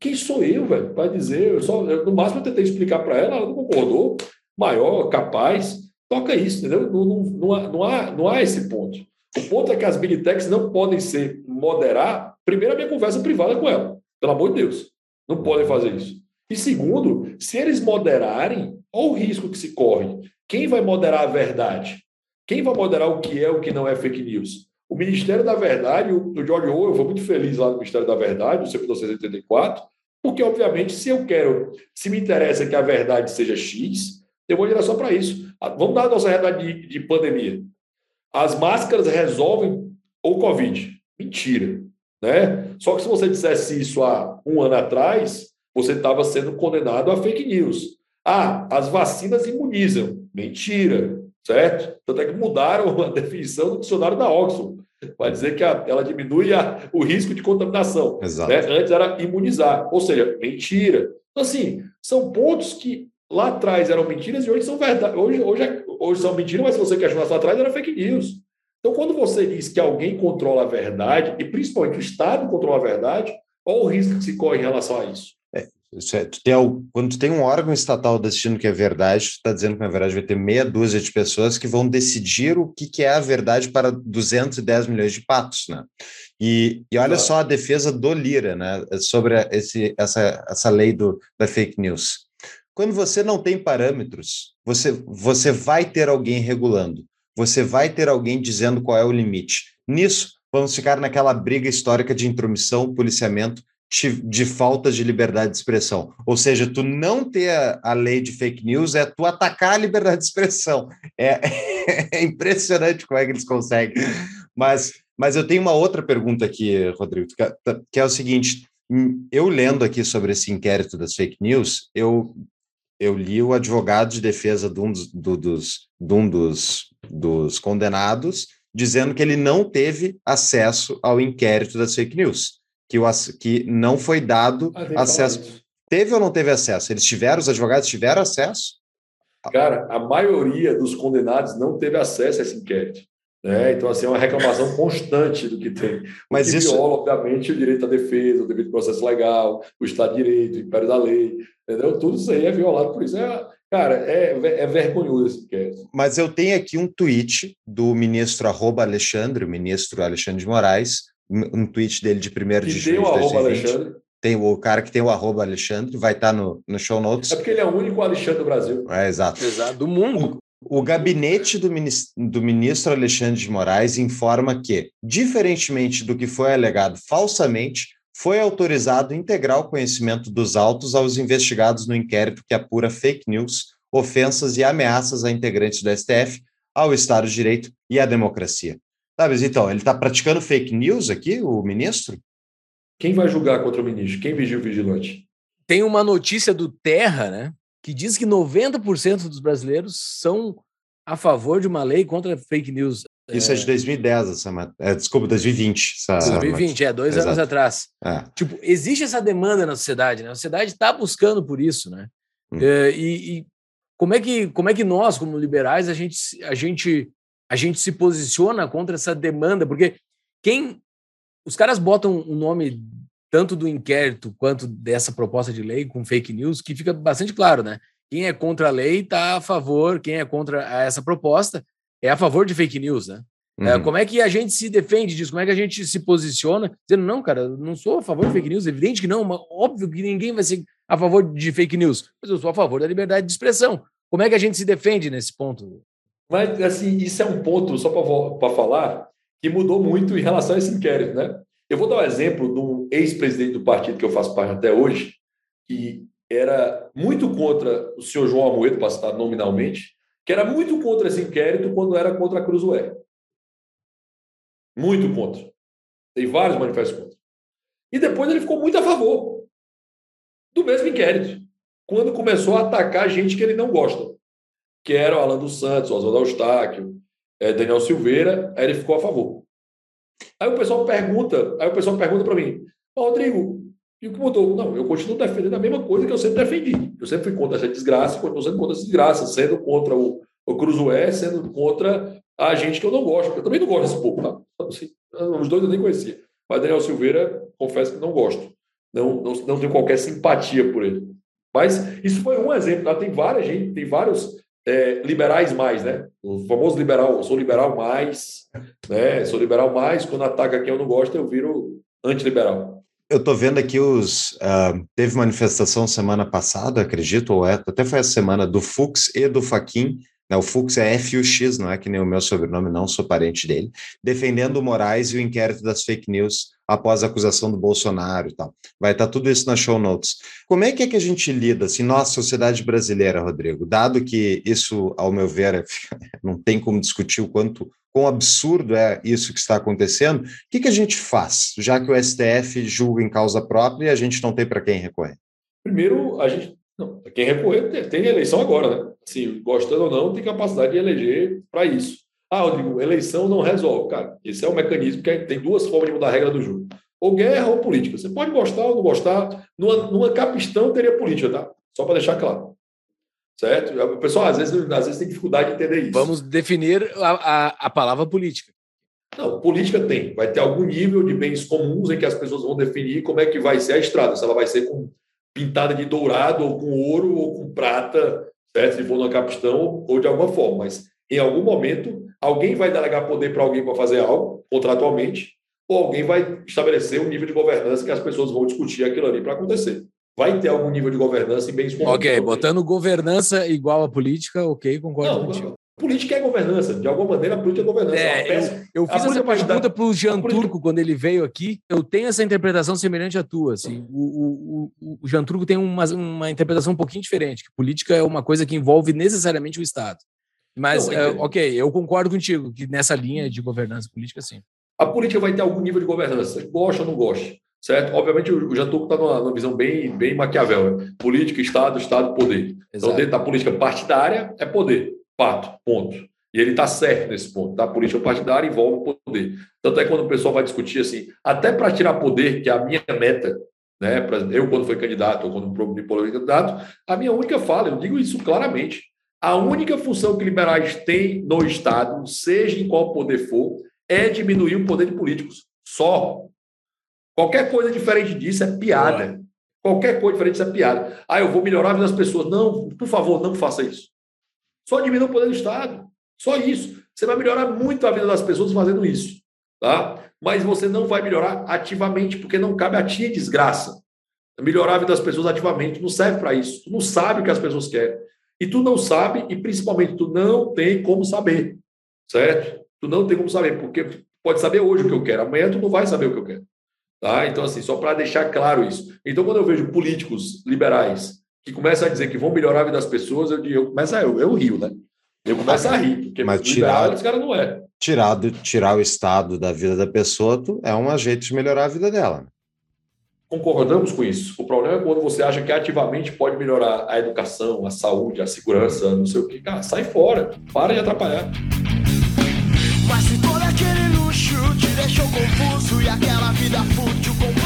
quem sou eu, velho, para dizer? Eu só, eu, no máximo, eu tentei explicar para ela, ela não concordou. Maior, capaz, toca isso, entendeu? Não, não, não, há, não, há, não há esse ponto. O ponto é que as big techs não podem ser moderar. Primeiro, a minha conversa privada com ela, pelo amor de Deus. Não podem fazer isso. E segundo, se eles moderarem, olha o risco que se corre. Quem vai moderar a verdade? Quem vai moderar o que é o que não é fake news? O Ministério da Verdade, o, George Orwell foi muito feliz lá no Ministério da Verdade, no 1984, porque, obviamente, se eu quero, se me interessa que a verdade seja X, eu vou só para isso. Ah, vamos dar a nossa realidade de, de pandemia. As máscaras resolvem o Covid. Mentira. Né? Só que se você dissesse isso há um ano atrás, você estava sendo condenado a fake news. Ah, as vacinas imunizam. Mentira certo? Tanto é que mudaram a definição do dicionário da Oxford. Vai dizer que a, ela diminui a, o risco de contaminação. Exato. Né? Antes era imunizar, ou seja, mentira. Então, assim, são pontos que lá atrás eram mentiras e hoje são verdade. Hoje, hoje, é, hoje são mentiras, mas se você questionar lá atrás, era fake news. Então, quando você diz que alguém controla a verdade, e principalmente o Estado controla a verdade, qual o risco que se corre em relação a isso? É, tu tem, quando tu tem um órgão estatal decidindo que é verdade, tu está dizendo que na verdade vai ter meia dúzia de pessoas que vão decidir o que, que é a verdade para 210 milhões de patos, né? E, e olha só a defesa do Lira, né, sobre esse, essa, essa lei do, da fake news. Quando você não tem parâmetros, você, você vai ter alguém regulando, você vai ter alguém dizendo qual é o limite. Nisso, vamos ficar naquela briga histórica de intromissão, policiamento de falta de liberdade de expressão. Ou seja, tu não ter a, a lei de fake news é tu atacar a liberdade de expressão. É, é impressionante como é que eles conseguem. Mas, mas eu tenho uma outra pergunta aqui, Rodrigo, que é, é o seguinte: hum, eu lendo aqui sobre esse inquérito das fake news, eu, eu li o advogado de defesa de um dos, do, dos, de um dos, dos condenados dizendo que ele não teve acesso ao inquérito das fake news que, o, que não foi dado ah, acesso. Teve ou não teve acesso? Eles tiveram, os advogados tiveram acesso? Cara, a maioria dos condenados não teve acesso a esse inquérito. Né? Então, assim, é uma reclamação constante do que tem. Mas que isso... viola, obviamente, o direito à defesa, o devido processo legal, o Estado de Direito, o império da lei, entendeu? Tudo isso aí é violado por isso. É, cara, é, é vergonhoso esse inquérito. Mas eu tenho aqui um tweet do ministro arroba Alexandre, o ministro Alexandre de Moraes, um tweet dele de 1 de julho de 2020. Tem o cara que tem o arroba Alexandre, vai estar tá no, no show notes. É porque ele é o único Alexandre do Brasil. É, exato. Exato, do mundo. O, o gabinete do, do ministro Alexandre de Moraes informa que, diferentemente do que foi alegado falsamente, foi autorizado integrar o conhecimento dos autos aos investigados no inquérito que apura fake news, ofensas e ameaças a integrantes do STF, ao Estado de Direito e à democracia. Tá, mas então, ele está praticando fake news aqui, o ministro? Quem vai julgar contra o ministro? Quem vigia o vigilante? Tem uma notícia do Terra, né? Que diz que 90% dos brasileiros são a favor de uma lei contra fake news. Isso é, é de 2010, essa, é, desculpa, 2020. Essa, 2020, é, dois Exato. anos atrás. É. Tipo, existe essa demanda na sociedade, né? A sociedade está buscando por isso, né? Hum. É, e, e, como, é que, como é que nós, como liberais, a gente, a gente a gente se posiciona contra essa demanda, porque quem os caras botam o nome tanto do inquérito quanto dessa proposta de lei com fake news, que fica bastante claro, né? Quem é contra a lei está a favor, quem é contra essa proposta é a favor de fake news, né? É, uhum. como é que a gente se defende disso? Como é que a gente se posiciona? Dizendo, não, cara, não sou a favor de fake news, evidente que não, mas óbvio que ninguém vai ser a favor de fake news, mas eu sou a favor da liberdade de expressão. Como é que a gente se defende nesse ponto? Mas, assim, isso é um ponto, só para falar, que mudou muito em relação a esse inquérito, né? Eu vou dar um exemplo de um ex-presidente do partido que eu faço parte até hoje, que era muito contra o senhor João Amoedo, para citar nominalmente, que era muito contra esse inquérito quando era contra a Cruzoé. Muito contra. Tem vários manifestos contra. E depois ele ficou muito a favor do mesmo inquérito, quando começou a atacar gente que ele não gosta que era o Alan dos Santos, o Oswaldo Eustáquio, é, Daniel Silveira, aí ele ficou a favor. Aí o pessoal pergunta, aí o pessoal pergunta para mim, Rodrigo, e o que mudou? Não, eu continuo defendendo a mesma coisa que eu sempre defendi. Eu sempre fui contra essa desgraça, continuo sendo contra essa desgraça, sendo contra o, o Cruzoé, sendo contra a gente que eu não gosto. Eu também não gosto desse povo, tá? Assim, os dois eu nem conhecia. Mas Daniel Silveira, confesso que não gosto. Não, não, não tenho qualquer simpatia por ele. Mas isso foi um exemplo. Tá? Tem várias gente, tem vários é, liberais mais, né? O famoso liberal, sou liberal mais, né? Sou liberal mais, quando ataca quem eu não gosto, eu viro antiliberal. Eu estou vendo aqui os. Uh, teve manifestação semana passada, acredito, ou é, até foi essa semana, do Fux e do Faquin. Né, o Fux é FUX, não é que nem o meu sobrenome, não sou parente dele, defendendo o Moraes e o inquérito das fake news após a acusação do Bolsonaro e tal. Vai estar tudo isso nas show notes. Como é que é que a gente lida, assim, nossa sociedade brasileira, Rodrigo, dado que isso, ao meu ver, é, não tem como discutir o quanto quão absurdo é isso que está acontecendo, o que, que a gente faz, já que o STF julga em causa própria e a gente não tem para quem recorrer? Primeiro, a gente não, quem recorrer tem, tem eleição agora, né? Se gostando ou não, tem capacidade de eleger para isso. Ah, eu digo, eleição não resolve. Cara, esse é o mecanismo que tem duas formas de mudar a regra do jogo. Ou guerra ou política. Você pode gostar ou não gostar. Numa, numa capistão teria política, tá? Só para deixar claro. Certo? O pessoal às vezes, às vezes tem dificuldade de entender isso. Vamos definir a, a, a palavra política. Não, política tem. Vai ter algum nível de bens comuns em que as pessoas vão definir como é que vai ser a estrada. Se ela vai ser com pintada de dourado, ou com ouro, ou com prata, certo? Se for numa capistão, ou de alguma forma. Mas em algum momento alguém vai delegar poder para alguém para fazer algo, contratualmente, ou alguém vai estabelecer um nível de governança que as pessoas vão discutir aquilo ali para acontecer. Vai ter algum nível de governança em bens comuns. Ok, botando governança igual a política, ok, concordo não, contigo. Política é governança. De alguma maneira, a política é governança. É, é eu, eu, fiz essa pergunta para o Jean. Turco quando ele veio aqui. Eu tenho essa interpretação semelhante à tua. Assim. O, o, o Jean Turco tem uma, uma interpretação um pouquinho diferente. Que política é uma coisa que envolve necessariamente o Estado. Mas, Não, é, ok, eu concordo contigo que nessa linha de governança política, sim. A política vai ter algum nível de governança, gosta ou não gosta, certo? Obviamente, o Jean Turco está numa, numa, visão bem, bem Maquiavel. Né? Política, Estado, Estado, poder. Então, Exato. Então, dentro da política partidária, é poder. Fato, ponto. E ele está certo nesse ponto. Tá? Política partidária envolve poder. Tanto é quando o pessoal vai discutir assim, até para tirar poder, que é a minha meta, né? Eu, quando fui candidato, ou quando me polo candidato, a minha única fala, eu digo isso claramente. A única função que liberais têm no Estado, seja em qual poder for, é diminuir o poder de políticos. Só. Qualquer coisa diferente disso é piada. Qualquer coisa diferente disso é piada. Ah, eu vou melhorar a vida das pessoas. Não, por favor, não faça isso. Só diminua o poder do Estado. Só isso. Você vai melhorar muito a vida das pessoas fazendo isso. Tá? Mas você não vai melhorar ativamente, porque não cabe a ti desgraça. Melhorar a vida das pessoas ativamente não serve para isso. Tu não sabe o que as pessoas querem. E tu não sabe, e principalmente tu não tem como saber. Certo? Tu não tem como saber, porque pode saber hoje o que eu quero, amanhã tu não vai saber o que eu quero. Tá? Então, assim, só para deixar claro isso. Então, quando eu vejo políticos liberais que começam a dizer que vão melhorar a vida das pessoas, eu, eu começo a, eu, eu rio, né? Eu começo a rir, porque Mas tirar, os caras não é. Tirar, tirar o estado da vida da pessoa é um jeito de melhorar a vida dela. Né? Concordamos com isso. O problema é quando você acha que ativamente pode melhorar a educação, a saúde, a segurança, não sei o que. Cara, sai fora. Para de atrapalhar. Mas se todo aquele luxo te deixou confuso e aquela vida fútil comprou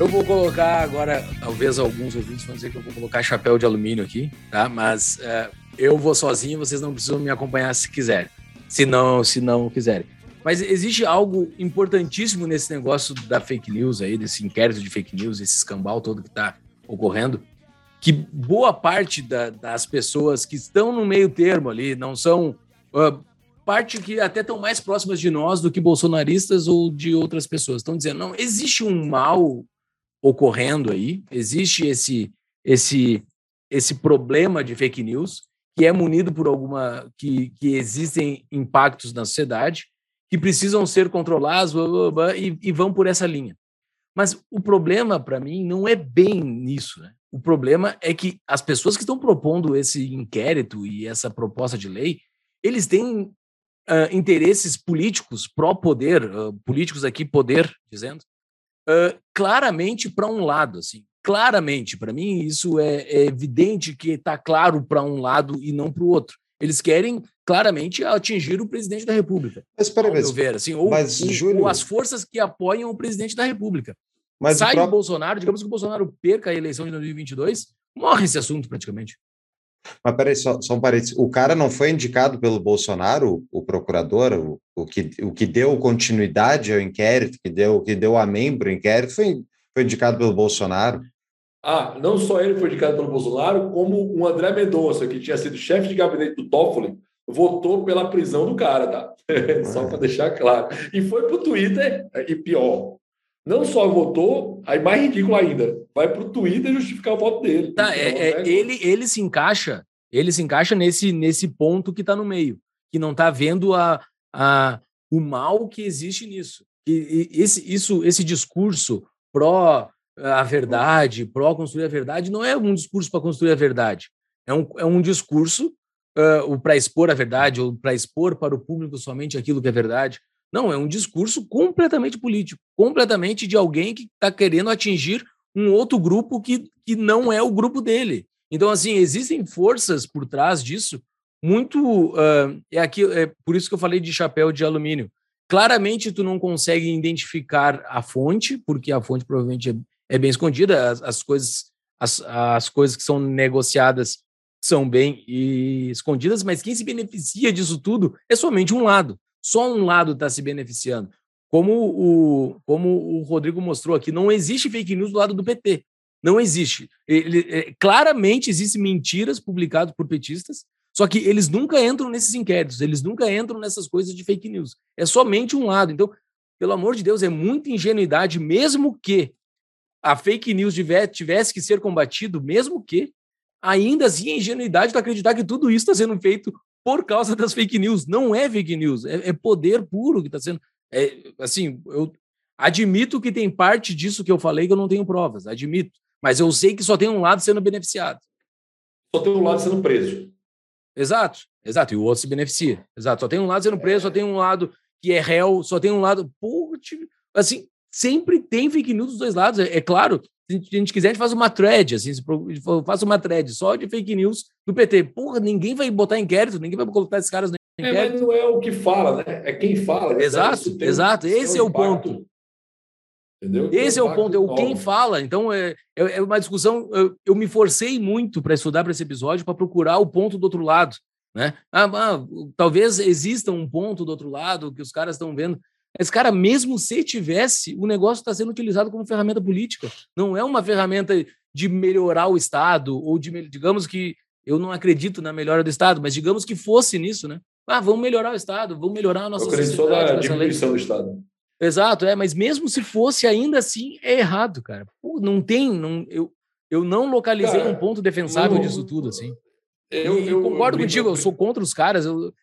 Eu vou colocar agora, talvez alguns ouvintes vão dizer que eu vou colocar chapéu de alumínio aqui, tá? Mas uh, eu vou sozinho, vocês não precisam me acompanhar se quiserem. Se não, se não quiserem. Mas existe algo importantíssimo nesse negócio da fake news aí, desse inquérito de fake news, esse escambau todo que está ocorrendo, que boa parte da, das pessoas que estão no meio termo ali não são uh, parte que até estão mais próximas de nós do que bolsonaristas ou de outras pessoas. Estão dizendo, não, existe um mal ocorrendo aí, existe esse esse esse problema de fake news que é munido por alguma que, que existem impactos na sociedade que precisam ser controlados blá, blá, blá, e, e, vão por essa linha. Mas o problema para mim não é bem nisso. Né? O problema é que as pessoas que estão propondo esse inquérito e essa proposta de lei, eles têm uh, interesses políticos pró-poder, uh, políticos aqui poder dizendo, uh, claramente para um lado, assim, claramente. Para mim, isso é, é evidente que está claro para um lado e não para o outro. Eles querem claramente atingir o presidente da República. Mas espera aí, ver, assim, ou, mas, ou, Júlio... ou, as forças que apoiam o presidente da República. Mas Sai o, próprio... o Bolsonaro, digamos que o Bolsonaro perca a eleição de 2022, morre esse assunto praticamente. Mas peraí, só, só um parênteses. O cara não foi indicado pelo Bolsonaro, o, o procurador, o, o, que, o que deu continuidade ao inquérito, que deu, que deu a membro o inquérito, foi, foi indicado pelo Bolsonaro. Ah, não só ele foi indicado pelo Bolsonaro, como o André Mendonça, que tinha sido chefe de gabinete do Toffoli, votou pela prisão do cara, tá? só para deixar claro. E foi para o Twitter, e pior, não só votou, aí mais ridículo ainda, vai para o Twitter justificar o voto dele. Tá, é, é, é, ele, ele se encaixa, ele se encaixa nesse, nesse ponto que está no meio, que não está vendo a, a, o mal que existe nisso. E, e esse, isso, esse discurso pró a verdade, pró construir a verdade, não é um discurso para construir a verdade. É um, é um discurso uh, para expor a verdade ou para expor para o público somente aquilo que é verdade. Não, é um discurso completamente político, completamente de alguém que está querendo atingir um outro grupo que, que não é o grupo dele. Então, assim, existem forças por trás disso muito. Uh, é, aqui, é por isso que eu falei de chapéu de alumínio. Claramente, tu não consegue identificar a fonte, porque a fonte provavelmente é, é bem escondida, as, as coisas as, as coisas que são negociadas são bem escondidas, mas quem se beneficia disso tudo é somente um lado. Só um lado está se beneficiando. Como o, como o Rodrigo mostrou aqui, não existe fake news do lado do PT. Não existe. Ele, é, claramente existem mentiras publicadas por petistas, só que eles nunca entram nesses inquéritos, eles nunca entram nessas coisas de fake news. É somente um lado. Então, pelo amor de Deus, é muita ingenuidade, mesmo que a fake news tivesse que ser combatido, mesmo que ainda assim a ingenuidade de acreditar que tudo isso está sendo feito por causa das fake news. Não é fake news, é, é poder puro que está sendo. É, assim, eu admito que tem parte disso que eu falei que eu não tenho provas, admito. Mas eu sei que só tem um lado sendo beneficiado. Só tem um lado sendo preso. Exato, exato. E o outro se beneficia. Exato. Só tem um lado sendo preso, só tem um lado que é réu, só tem um lado. Pô, assim, sempre tem fake news dos dois lados. É, é claro, se a gente quiser, a gente faz uma thread, assim, faz uma thread só de fake news do PT. Porra, ninguém vai botar inquérito, ninguém vai colocar esses caras no inquérito. É, mas não é o que fala, né? É quem fala. Né? Exato, exato. Esse é o ponto. Entendeu? Esse é o ponto, é o quem fala. Então, é, é, é uma discussão. Eu, eu me forcei muito para estudar para esse episódio, para procurar o ponto do outro lado. Né? Ah, ah, talvez exista um ponto do outro lado que os caras estão vendo. Mas, cara, mesmo se tivesse, o negócio está sendo utilizado como ferramenta política. Não é uma ferramenta de melhorar o Estado, ou de, digamos que, eu não acredito na melhora do Estado, mas digamos que fosse nisso, né? Ah, vamos melhorar o Estado, vamos melhorar a nossa eu acredito só na diminuição do Estado. Exato, é, mas mesmo se fosse, ainda assim, é errado, cara. Pô, não tem, não, eu, eu não localizei cara, um ponto defensável não, disso tudo, assim. Eu, eu, eu concordo eu, contigo, eu sou contra os caras, eu,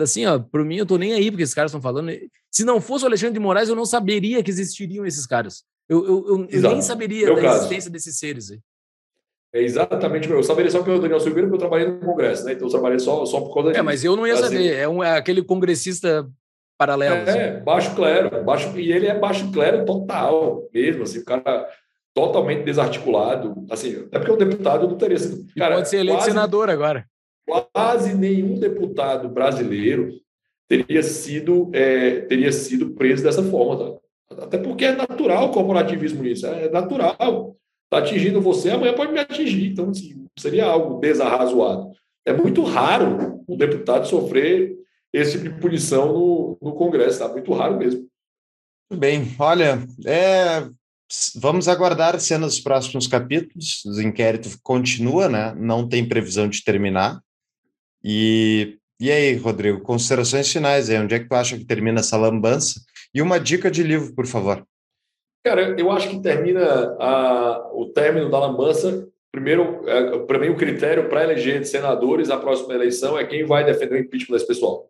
assim, ó, por mim, eu tô nem aí porque esses caras estão falando. Se não fosse o Alexandre de Moraes, eu não saberia que existiriam esses caras. Eu, eu, eu nem saberia Meu da caso. existência desses seres aí. É exatamente, eu saberia só pelo Daniel Silveira, porque eu trabalhei no Congresso, né? Então eu trabalhei só, só por causa disso. É, mas eu não ia assim, saber. É, um, é aquele congressista paralelo. É, assim. baixo clero, baixo, e ele é baixo clero total, mesmo, assim, o cara totalmente desarticulado, assim, até porque o deputado não teria sido. Cara, pode ser eleito quase, senador agora quase nenhum deputado brasileiro teria sido, é, teria sido preso dessa forma. Tá? Até porque é natural o corporativismo nisso, é natural. Está atingindo você, amanhã pode me atingir. Então, assim, seria algo desarrazoado. É muito raro um deputado sofrer esse tipo de punição no, no Congresso, tá? Muito raro mesmo. Bem, olha, é, vamos aguardar cenas dos próximos capítulos. O inquérito continua, né? Não tem previsão de terminar. E, e aí, Rodrigo, considerações finais aí, onde é que tu acha que termina essa lambança? E uma dica de livro, por favor. Cara, eu acho que termina a, o término da lambança. Primeiro, é, para mim, o critério para eleger senadores na próxima eleição é quem vai defender o impeachment desse pessoal.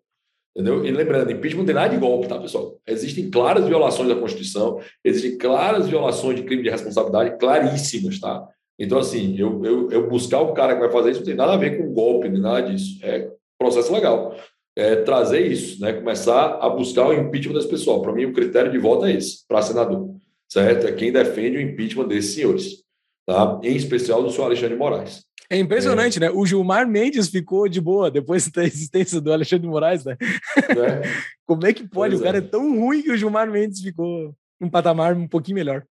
Entendeu? E lembrando, impeachment não tem nada de golpe, tá, pessoal? Existem claras violações da Constituição, existem claras violações de crime de responsabilidade claríssimas, tá? Então, assim, eu, eu, eu, buscar o cara que vai fazer isso não tem nada a ver com golpe, nem nada disso. É processo legal. É trazer isso, né? começar a buscar o impeachment desse pessoal. Para mim, o critério de voto é esse, para senador. Certo? É quem defende o impeachment desses senhores. Tá? Em especial do senhor Alexandre de Moraes. É impressionante, é. né? O Gilmar Mendes ficou de boa depois da existência do Alexandre de Moraes, né? É. Como é que pode? Pois o cara é. é tão ruim que o Gilmar Mendes ficou num patamar um pouquinho melhor.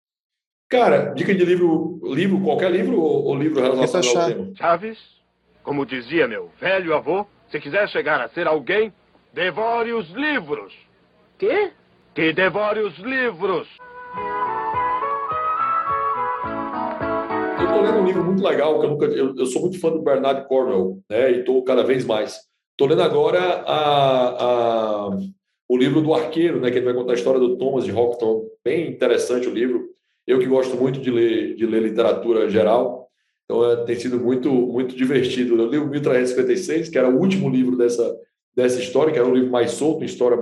Cara, dica de livro, livro, qualquer livro ou, ou livro relacionado ao tema? Chaves, como dizia meu velho avô, se quiser chegar a ser alguém, devore os livros. Quê? Que devore os livros. Eu estou lendo um livro muito legal, que eu nunca. Eu, eu, sou muito fã do Bernard Cornwell, né? E estou cada vez mais. Estou lendo agora a, a, o livro do Arqueiro, né? Que ele vai contar a história do Thomas de Rockton. Bem interessante o livro. Eu que gosto muito de ler, de ler literatura geral, então é, tem sido muito, muito divertido. Eu li o 1356, que era o último livro dessa, dessa história, que era um livro mais solto, uma história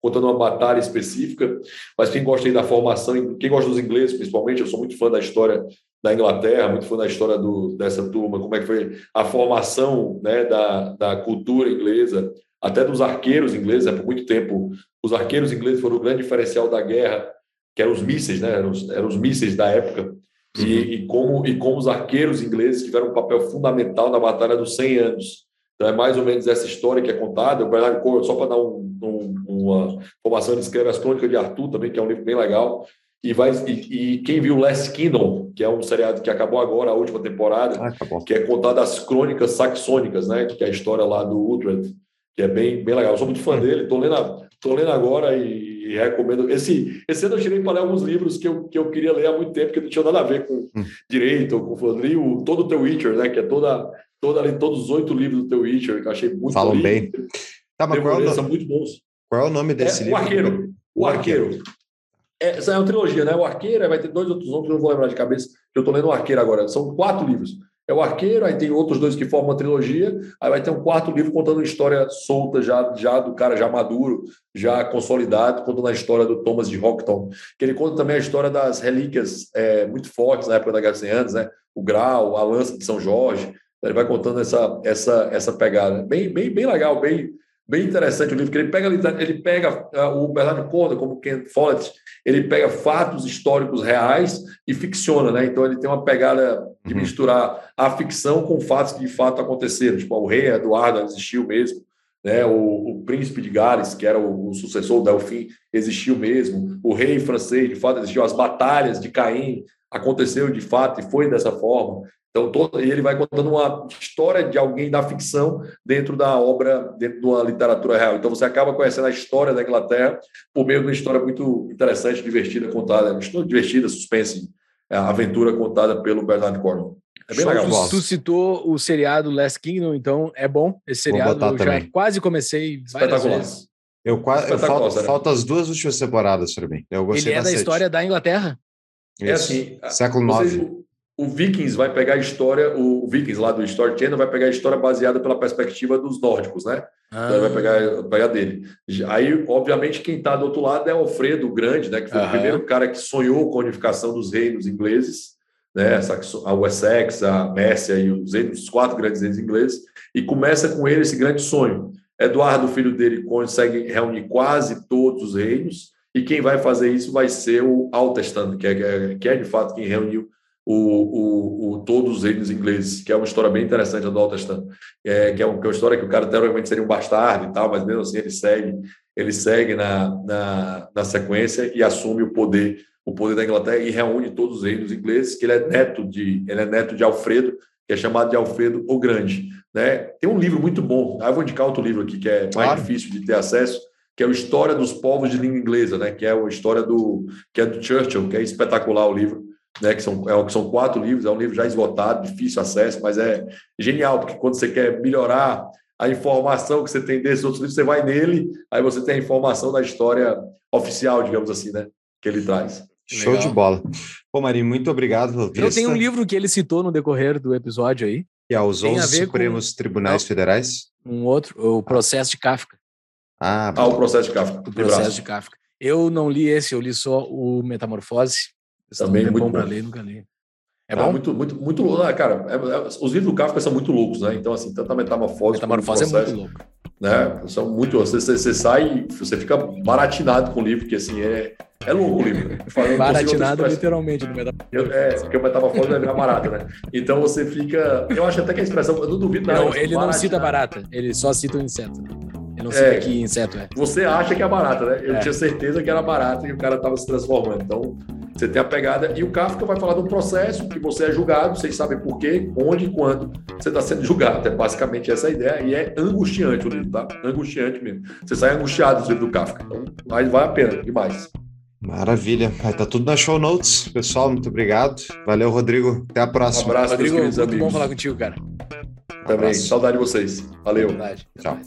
contando uma batalha específica. Mas quem gosta aí da formação, quem gosta dos ingleses, principalmente, eu sou muito fã da história da Inglaterra, muito fã da história do, dessa turma, como é que foi a formação né, da, da cultura inglesa, até dos arqueiros ingleses. É, por muito tempo, os arqueiros ingleses foram o grande diferencial da guerra que eram os mísseis, né? eram, os, eram os mísseis da época, e, uhum. e, como, e como os arqueiros ingleses tiveram um papel fundamental na Batalha dos 100 Anos. Então, é mais ou menos essa história que é contada. O Bernardo Corvo, só para dar um, um, uma formação, ele escreve As Crônicas de Arthur também, que é um livro bem legal. E, vai, e, e, quem viu Last Kingdom, que é um seriado que acabou agora, a última temporada, ah, que é contada as crônicas saxônicas, né? que é a história lá do Uhtred, que é bem, bem legal. Eu sou muito fã dele, estou lendo, tô lendo agora e e recomendo. Esse, esse ano eu tirei para ler alguns livros que eu, que eu queria ler há muito tempo, que não tinha nada a ver com hum. direito, com li o, todo o teu Witcher, né? Que é toda, toda todos os oito livros do teu Witcher, que eu achei muito Falam bem. Tá, mas qual é, o nome, muito bons. qual é o nome desse é, livro? O Arqueiro. O Arqueiro. É, essa é uma trilogia, né? O Arqueiro, vai ter dois outros nomes que eu não vou lembrar de cabeça, que eu tô lendo o Arqueiro agora. São quatro livros. É o Arqueiro, aí tem outros dois que formam a trilogia, aí vai ter um quarto livro contando uma história solta já, já do cara já maduro, já consolidado, contando a história do Thomas de Rockton, que ele conta também a história das relíquias é, muito fortes na época da Guerra dos 100 Anos, né? O grau, a lança de São Jorge, ele vai contando essa, essa, essa pegada. Bem, bem, bem legal, bem, bem interessante o livro, que ele pega, ele pega uh, o Bernardo Corda, como Ken Follett, ele pega fatos históricos reais e ficciona, né? Então ele tem uma pegada de uhum. misturar a ficção com fatos que de fato aconteceram. Tipo, o rei Eduardo existiu mesmo, né? O, o príncipe de Gales, que era o, o sucessor do Delfim, existiu mesmo. O rei francês, de fato, existiu. As batalhas de Caim aconteceu de fato e foi dessa forma. Então, todo, ele vai contando uma história de alguém da ficção dentro da obra, dentro de uma literatura real. Então, você acaba conhecendo a história da Inglaterra por meio de uma história muito interessante, divertida, contada. Uma história divertida, suspense, é, aventura contada pelo Bernard Cornwell. É bem legal. Tu, tu citou o seriado Last Kingdom, então é bom. Esse seriado eu já quase comecei Espetacular. Eu quase eu falta, né? falta as duas últimas temporadas para mim. Eu gostei Ele é da história da Inglaterra. É assim, século IX o Vikings vai pegar a história, o Vikings lá do Story Channel vai pegar a história baseada pela perspectiva dos nórdicos, né? Ah. Então vai pegar, pegar dele. Aí, obviamente, quem está do outro lado é Alfredo Grande, né? Que foi o primeiro cara que sonhou com a unificação dos reinos ingleses, né? A Wessex, a Mércia e os, reinos, os quatro grandes reinos ingleses, e começa com ele esse grande sonho. Eduardo, filho dele, consegue reunir quase todos os reinos, e quem vai fazer isso vai ser o Altestan, que é, que é de fato quem reuniu o, o, o, Todos os Reinos Ingleses, que é uma história bem interessante do Altestan, é, que, é uma, que é uma história que o cara teoricamente seria um bastardo e tal, mas mesmo assim ele segue, ele segue na, na, na sequência e assume o poder o poder da Inglaterra e reúne todos os reinos ingleses, que ele é neto de ele é neto de Alfredo, que é chamado de Alfredo o Grande, né? Tem um livro muito bom, ah, eu vou indicar outro livro aqui que é mais difícil de ter acesso, que é o História dos Povos de Língua Inglesa, né? Que é a história do que é do Churchill, que é espetacular o livro né, que são, é, são quatro livros, é um livro já esgotado, difícil acesso, mas é genial, porque quando você quer melhorar a informação que você tem desses outros livros, você vai nele, aí você tem a informação da história oficial, digamos assim, né, que ele traz. Show Legal. de bola. Pô, Marinho, muito obrigado. Eu tenho um livro que ele citou no decorrer do episódio aí. E aos 11 Supremos com... Tribunais Não, Federais? Um outro, o processo de Kafka. Ah, ah o processo de Kafka. O processo de Kafka. Eu não li esse, eu li só o Metamorfose. Também é muito bom para ler, nunca li. É tá, bom? Muito, muito, muito louco. Ah, cara, é, é, os livros do Kafka são muito loucos, né? Então, assim, tanta metamorfose. Metamorfose é muito louco. Né? São muito. Você, você, sai, você fica baratinado com o livro, que assim, é, é louco o livro. baratinado literalmente no metamorfose. É, porque o metamorfose vai virar barata, né? Então você fica. Eu acho até que a expressão. Eu não duvido nada. Não, ele não cita barata, ele só cita o inseto. Ele não cita é, que inseto é. Você acha que é barata, né? Eu é. tinha certeza que era barata e o cara estava se transformando. Então, você tem a pegada. E o Kafka vai falar de um processo que você é julgado, vocês sabem por quê, onde e quando você está sendo julgado. É basicamente essa a ideia. E é angustiante o livro, tá? Angustiante mesmo. Você sai angustiado do livro do Kafka. Então, mas vale a pena demais. Maravilha. Vai estar tá tudo nas show notes. Pessoal, muito obrigado. Valeu, Rodrigo. Até a próxima. Um abraço, Rodrigo. Muito amigos. bom falar contigo, cara. Também. Saudade de vocês. Valeu. Saudade. Tchau.